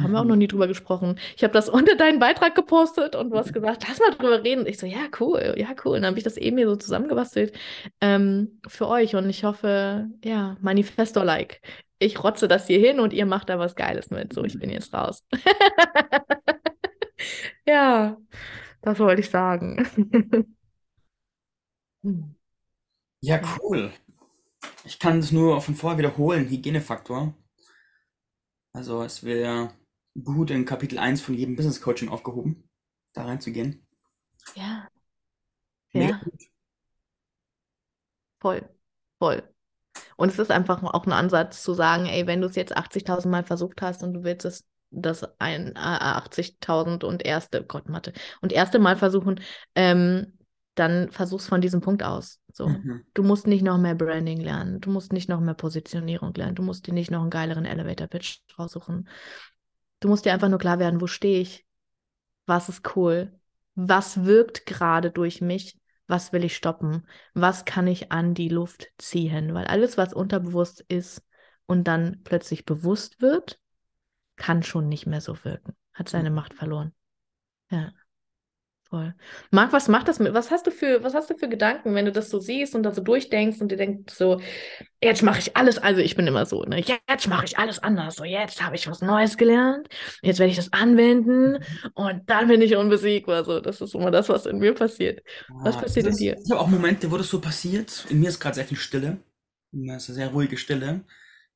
haben wir auch noch nie drüber gesprochen. Ich habe das unter deinen Beitrag gepostet und du hast gesagt, lass mal drüber reden. Ich so, ja, cool, ja, cool. Und dann habe ich das eben hier so zusammengebastelt ähm, für euch. Und ich hoffe, ja, Manifesto-like. Ich rotze das hier hin und ihr macht da was Geiles mit. So, ich bin jetzt raus. ja, das wollte ich sagen. ja, cool. Ich kann es nur von vorher wiederholen. Hygienefaktor. Also es wäre gut in Kapitel 1 von jedem Business Coaching aufgehoben, da reinzugehen. Ja. Ja. Voll. Voll. Und es ist einfach auch ein Ansatz zu sagen, ey, wenn du es jetzt 80.000 Mal versucht hast und du willst es das ein äh, 80.000 und erste, Gott, Mathe, und erste Mal versuchen, ähm, dann versuch's von diesem Punkt aus. So. Mhm. Du musst nicht noch mehr Branding lernen, du musst nicht noch mehr Positionierung lernen, du musst dir nicht noch einen geileren Elevator-Pitch raussuchen. Du musst dir einfach nur klar werden, wo stehe ich? Was ist cool? Was wirkt gerade durch mich? Was will ich stoppen? Was kann ich an die Luft ziehen? Weil alles, was unterbewusst ist und dann plötzlich bewusst wird, kann schon nicht mehr so wirken. Hat seine mhm. Macht verloren. Ja. Voll. Marc, was macht das mit? Was hast du für, was hast du für Gedanken, wenn du das so siehst und da so durchdenkst und dir denkst so, jetzt mache ich alles, also ich bin immer so, ne, jetzt mache ich alles anders. So, jetzt habe ich was Neues gelernt, jetzt werde ich das anwenden und dann bin ich unbesiegbar. So, das ist immer das, was in mir passiert. Was passiert in dir? Ich habe auch Momente, wo das so passiert. In mir ist gerade sehr viel Stille. Es ist eine sehr ruhige Stille.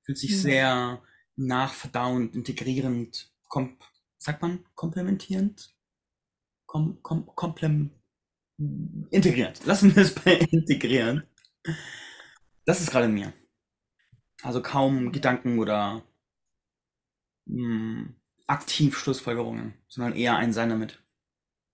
Fühlt sich mhm. sehr nachverdauend, integrierend, komp sagt man, komplementierend? Kom, kom, komplem integriert. Lassen wir es bei integrieren. Das ist gerade in mir. Also kaum Gedanken oder mh, hm, aktiv Schlussfolgerungen, sondern eher ein Sein damit.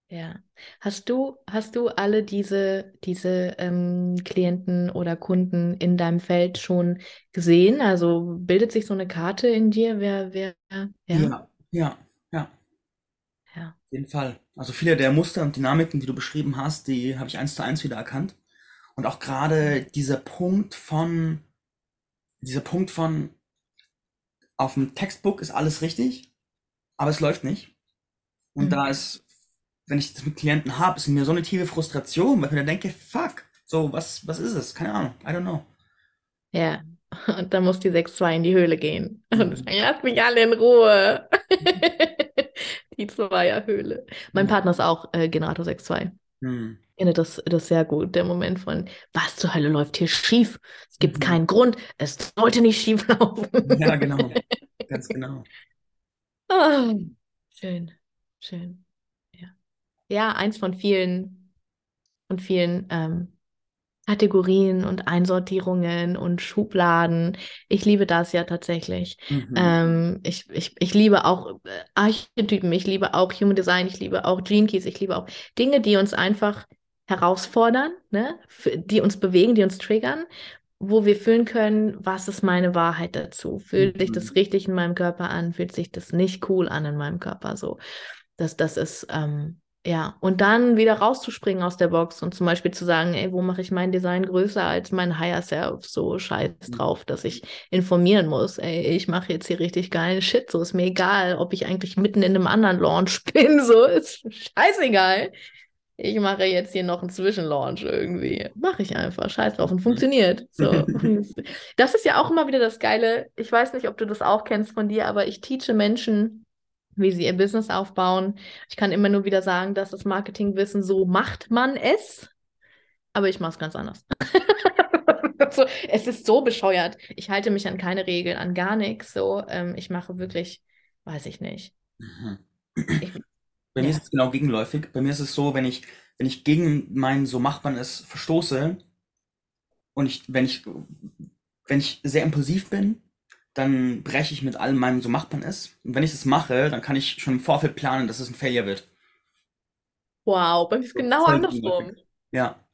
Ja. Hast du, hast du alle diese, diese ähm, Klienten oder Kunden in deinem Feld schon gesehen? Also bildet sich so eine Karte in dir, wer, wer, ja? Ja, ja, ja. Ja. Auf jeden Fall. Also viele der Muster und Dynamiken, die du beschrieben hast, die habe ich eins zu eins wieder erkannt. Und auch gerade dieser Punkt von, dieser Punkt von, auf dem Textbook ist alles richtig, aber es läuft nicht. Und Mhm. da ist, wenn ich das mit Klienten habe, ist mir so eine tiefe Frustration, weil ich mir dann denke, fuck, so, was, was ist es? Keine Ahnung, I don't know. Ja, und dann muss die 6-2 in die Höhle gehen und Mhm. sagen, lasst mich alle in Ruhe. Die Zweierhöhle. Mein Mhm. Partner ist auch äh, Generator 6-2. Hm. Ich finde das, das sehr gut, der Moment von, was zur Hölle läuft hier schief? Es gibt Mhm. keinen Grund, es sollte nicht schief laufen. Ja, genau. Ganz genau. Ah, schön, schön. Ja. Ja, eins von vielen, von vielen ähm, Kategorien und Einsortierungen und Schubladen. Ich liebe das ja tatsächlich. Mhm. Ähm, ich, ich, ich liebe auch äh, Archetypen, ich liebe auch Human Design, ich liebe auch Gene Keys, ich liebe auch Dinge, die uns einfach herausfordern, ne? F- die uns bewegen, die uns triggern, wo wir fühlen können, was ist meine Wahrheit dazu? Fühlt sich das Mhm. richtig in meinem Körper an? Fühlt sich das nicht cool an in meinem Körper? So, das, das ist, ähm, ja, und dann wieder rauszuspringen aus der Box und zum Beispiel zu sagen, ey, wo mache ich mein Design größer als mein Higher Self? So scheiß Mhm. drauf, dass ich informieren muss. Ey, ich mache jetzt hier richtig geilen Shit. So ist mir egal, ob ich eigentlich mitten in einem anderen Launch bin. So ist scheißegal. Ich mache jetzt hier noch einen Zwischenlaunch irgendwie. Mache ich einfach. Scheiß drauf und funktioniert. So. Das ist ja auch immer wieder das Geile. Ich weiß nicht, ob du das auch kennst von dir, aber ich teache Menschen, wie sie ihr Business aufbauen. Ich kann immer nur wieder sagen, dass das Marketingwissen, so macht man es. Aber ich mache es ganz anders. so, es ist so bescheuert. Ich halte mich an keine Regeln, an gar nichts. So, ähm, ich mache wirklich, weiß ich nicht. Mhm. Ich, Bei mir ja. ist es genau gegenläufig. Bei mir ist es so, wenn ich, wenn ich gegen mein so macht man es verstoße und ich, wenn ich, wenn ich sehr impulsiv bin, dann breche ich mit allem meinem so macht man es. Und wenn ich das mache, dann kann ich schon im Vorfeld planen, dass es ein Failure wird. Wow, bei mir ist So genau andersrum. Ja.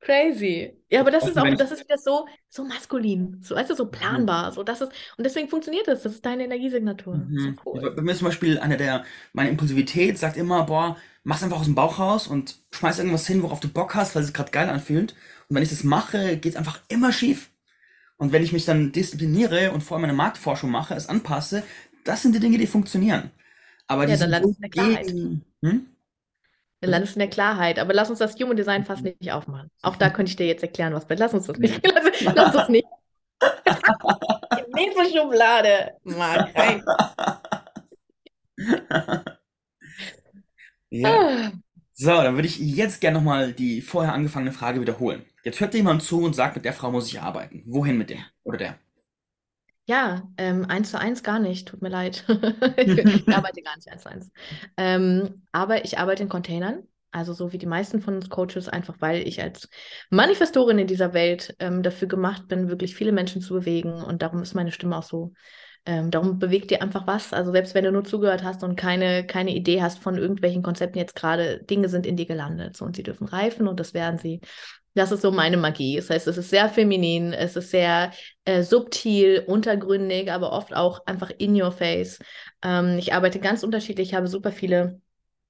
Crazy. Ja, aber das ist auch, das ist wieder so, so maskulin. So, weißt du, so Mhm. planbar. So, das ist, und deswegen funktioniert das. Das ist deine Energiesignatur. So Mhm. cool. Bei mir ist zum Beispiel einer der, meine Impulsivität sagt immer, boah, mach's einfach aus dem Bauch raus und schmeiß irgendwas hin, worauf du Bock hast, weil es sich gerade geil anfühlt. Und wenn ich das mache, geht's einfach immer schief. Und wenn ich mich dann diszipliniere und vorher meine Marktforschung mache, es anpasse, das sind die Dinge, die funktionieren. Aber Ja, dann landest du in der Klarheit. gegen. Hm? Dann landest du in der Klarheit. Aber lass uns das Human Design fast nicht aufmachen. Auch da könnte ich dir jetzt erklären, was bei. Lass uns das nicht. Lass, lass uns nicht. Nächste Schublade. Mal rein. Ja. Ah. So, dann würde ich jetzt gerne nochmal die vorher angefangene Frage wiederholen. Jetzt hört dir jemand zu und sagt, mit der Frau muss ich arbeiten. Wohin mit dem oder der? Ja, ähm, eins zu eins gar nicht. Tut mir leid. Ich arbeite gar nicht eins zu eins. Ähm, aber ich arbeite in Containern. Also so wie die meisten von uns Coaches, einfach weil ich als Manifestorin in dieser Welt ähm, dafür gemacht bin, wirklich viele Menschen zu bewegen. Und darum ist meine Stimme auch so. Ähm, darum bewegt dir einfach was. Also selbst wenn du nur zugehört hast und keine, keine Idee hast von irgendwelchen Konzepten jetzt gerade, Dinge sind in dir gelandet. So, und sie dürfen reifen und das werden sie. Das ist so meine Magie. Das heißt, es ist sehr feminin, es ist sehr äh, subtil, untergründig, aber oft auch einfach in your face. Ähm, ich arbeite ganz unterschiedlich, ich habe super viele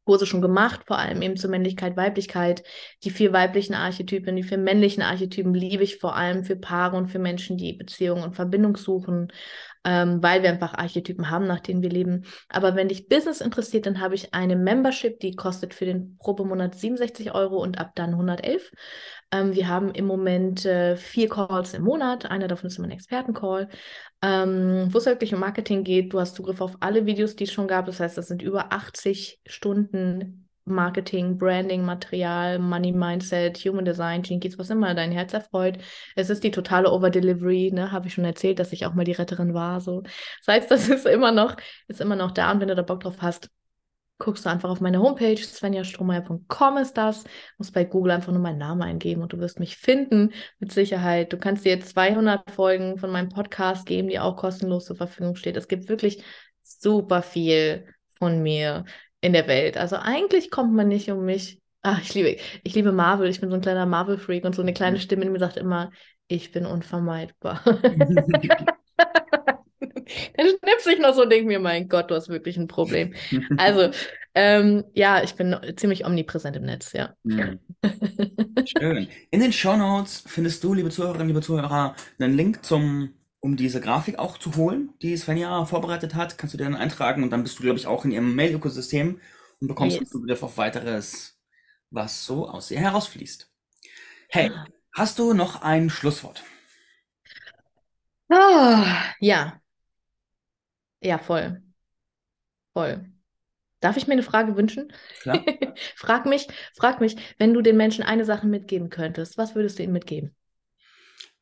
Kurse schon gemacht, vor allem eben zur Männlichkeit, Weiblichkeit. Die vier weiblichen Archetypen, die vier männlichen Archetypen liebe ich vor allem für Paare und für Menschen, die Beziehung und Verbindung suchen, ähm, weil wir einfach Archetypen haben, nach denen wir leben. Aber wenn dich Business interessiert, dann habe ich eine Membership, die kostet für den Probemonat 67 Euro und ab dann 111. Ähm, wir haben im Moment äh, vier Calls im Monat. Einer davon ist immer ein Expertencall, ähm, wo es wirklich um Marketing geht. Du hast Zugriff auf alle Videos, die es schon gab. Das heißt, das sind über 80 Stunden Marketing, Branding, Material, Money Mindset, Human Design, Keys, was immer dein Herz erfreut. Es ist die totale Overdelivery, ne? Habe ich schon erzählt, dass ich auch mal die Retterin war. So. Das heißt, das ist immer noch, ist immer noch da und wenn du da Bock drauf hast, guckst du einfach auf meine Homepage, svenjastrohmeier.com ist das, musst bei Google einfach nur meinen Namen eingeben und du wirst mich finden, mit Sicherheit. Du kannst dir jetzt 200 Folgen von meinem Podcast geben, die auch kostenlos zur Verfügung steht. Es gibt wirklich super viel von mir in der Welt. Also eigentlich kommt man nicht um mich. Ach, ich liebe, ich liebe Marvel. Ich bin so ein kleiner Marvel-Freak und so eine kleine Stimme in mir sagt immer, ich bin unvermeidbar. Dann schnipse ich noch so und denke mir, mein Gott, du hast wirklich ein Problem. Also, ähm, ja, ich bin ziemlich omnipräsent im Netz, ja. Hm. Schön. In den Shownotes findest du, liebe Zuhörerinnen, liebe Zuhörer, einen Link zum um diese Grafik auch zu holen, die Svenja vorbereitet hat. Kannst du dir dann eintragen und dann bist du, glaube ich, auch in ihrem Mail-Ökosystem und bekommst Yes. Zugriff auf weiteres, was so aus ihr herausfließt. Hey, Ah. hast du noch ein Schlusswort? Ah, ja. Ja, voll. Voll. Darf ich mir eine Frage wünschen? Klar. Frag mich, frag mich, wenn du den Menschen eine Sache mitgeben könntest, was würdest du ihnen mitgeben?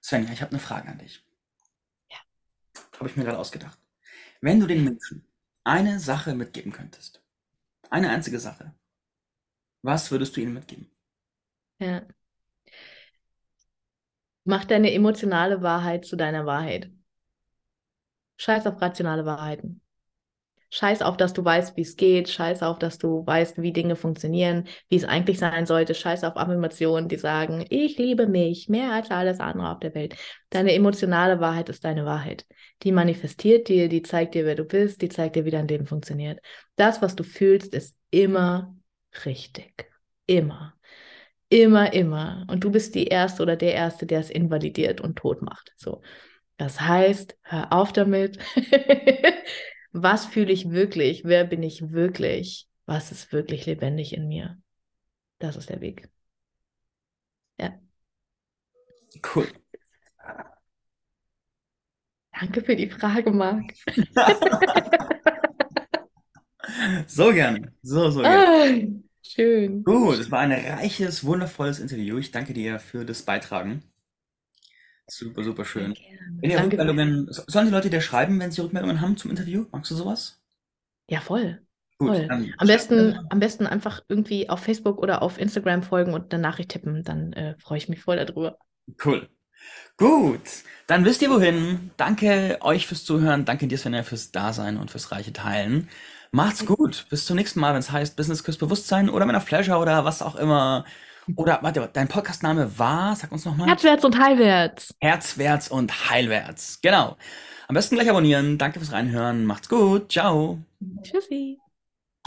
Svenja, ich habe eine Frage an dich. Habe ich mir gerade ausgedacht. Wenn du den Menschen eine Sache mitgeben könntest, eine einzige Sache, was würdest du ihnen mitgeben? Ja. Mach deine emotionale Wahrheit zu deiner Wahrheit. Scheiß auf rationale Wahrheiten. Scheiß auf, dass du weißt, wie es geht. Scheiß auf, dass du weißt, wie Dinge funktionieren, wie es eigentlich sein sollte. Scheiß auf Affirmationen, die sagen, ich liebe mich mehr als alles andere auf der Welt. Deine emotionale Wahrheit ist deine Wahrheit. Die manifestiert dir, die zeigt dir, wer du bist, die zeigt dir, wie dein Leben funktioniert. Das, was du fühlst, ist immer richtig. Immer. Immer, immer. Und du bist die Erste oder der Erste, der es invalidiert und tot macht. So. Das heißt, hör auf damit. Was fühle ich wirklich? Wer bin ich wirklich? Was ist wirklich lebendig in mir? Das ist der Weg. Ja. Cool. Danke für die Frage, Marc. So gerne. So, so gerne. Ah, schön. Gut, es war ein reiches, wundervolles Interview. Ich danke dir für das Beitragen. Super, super schön. Gerne. Wenn ihr Danke. Rückmeldungen, so- sollen die Leute dir schreiben, wenn sie Rückmeldungen haben zum Interview? Magst du sowas? Ja, voll. Gut, Voll. dann Am besten, am besten einfach irgendwie auf Facebook oder auf Instagram folgen und eine Nachricht tippen. Dann äh, freue ich mich voll darüber. Cool. Gut, dann wisst ihr wohin. Danke euch fürs Zuhören. Danke dir, Svenja, fürs Dasein und fürs reiche Teilen. Macht's gut. Bis zum nächsten Mal, wenn es heißt Business Küss Bewusstsein oder Men of Pleasure oder was auch immer. Oder, warte, dein Podcastname war, sag uns nochmal. Herzwärts und heilwärts. Herzwärts und Heilwärts. Genau. Am besten gleich abonnieren. Danke fürs Reinhören. Macht's gut. Ciao. Tschüssi.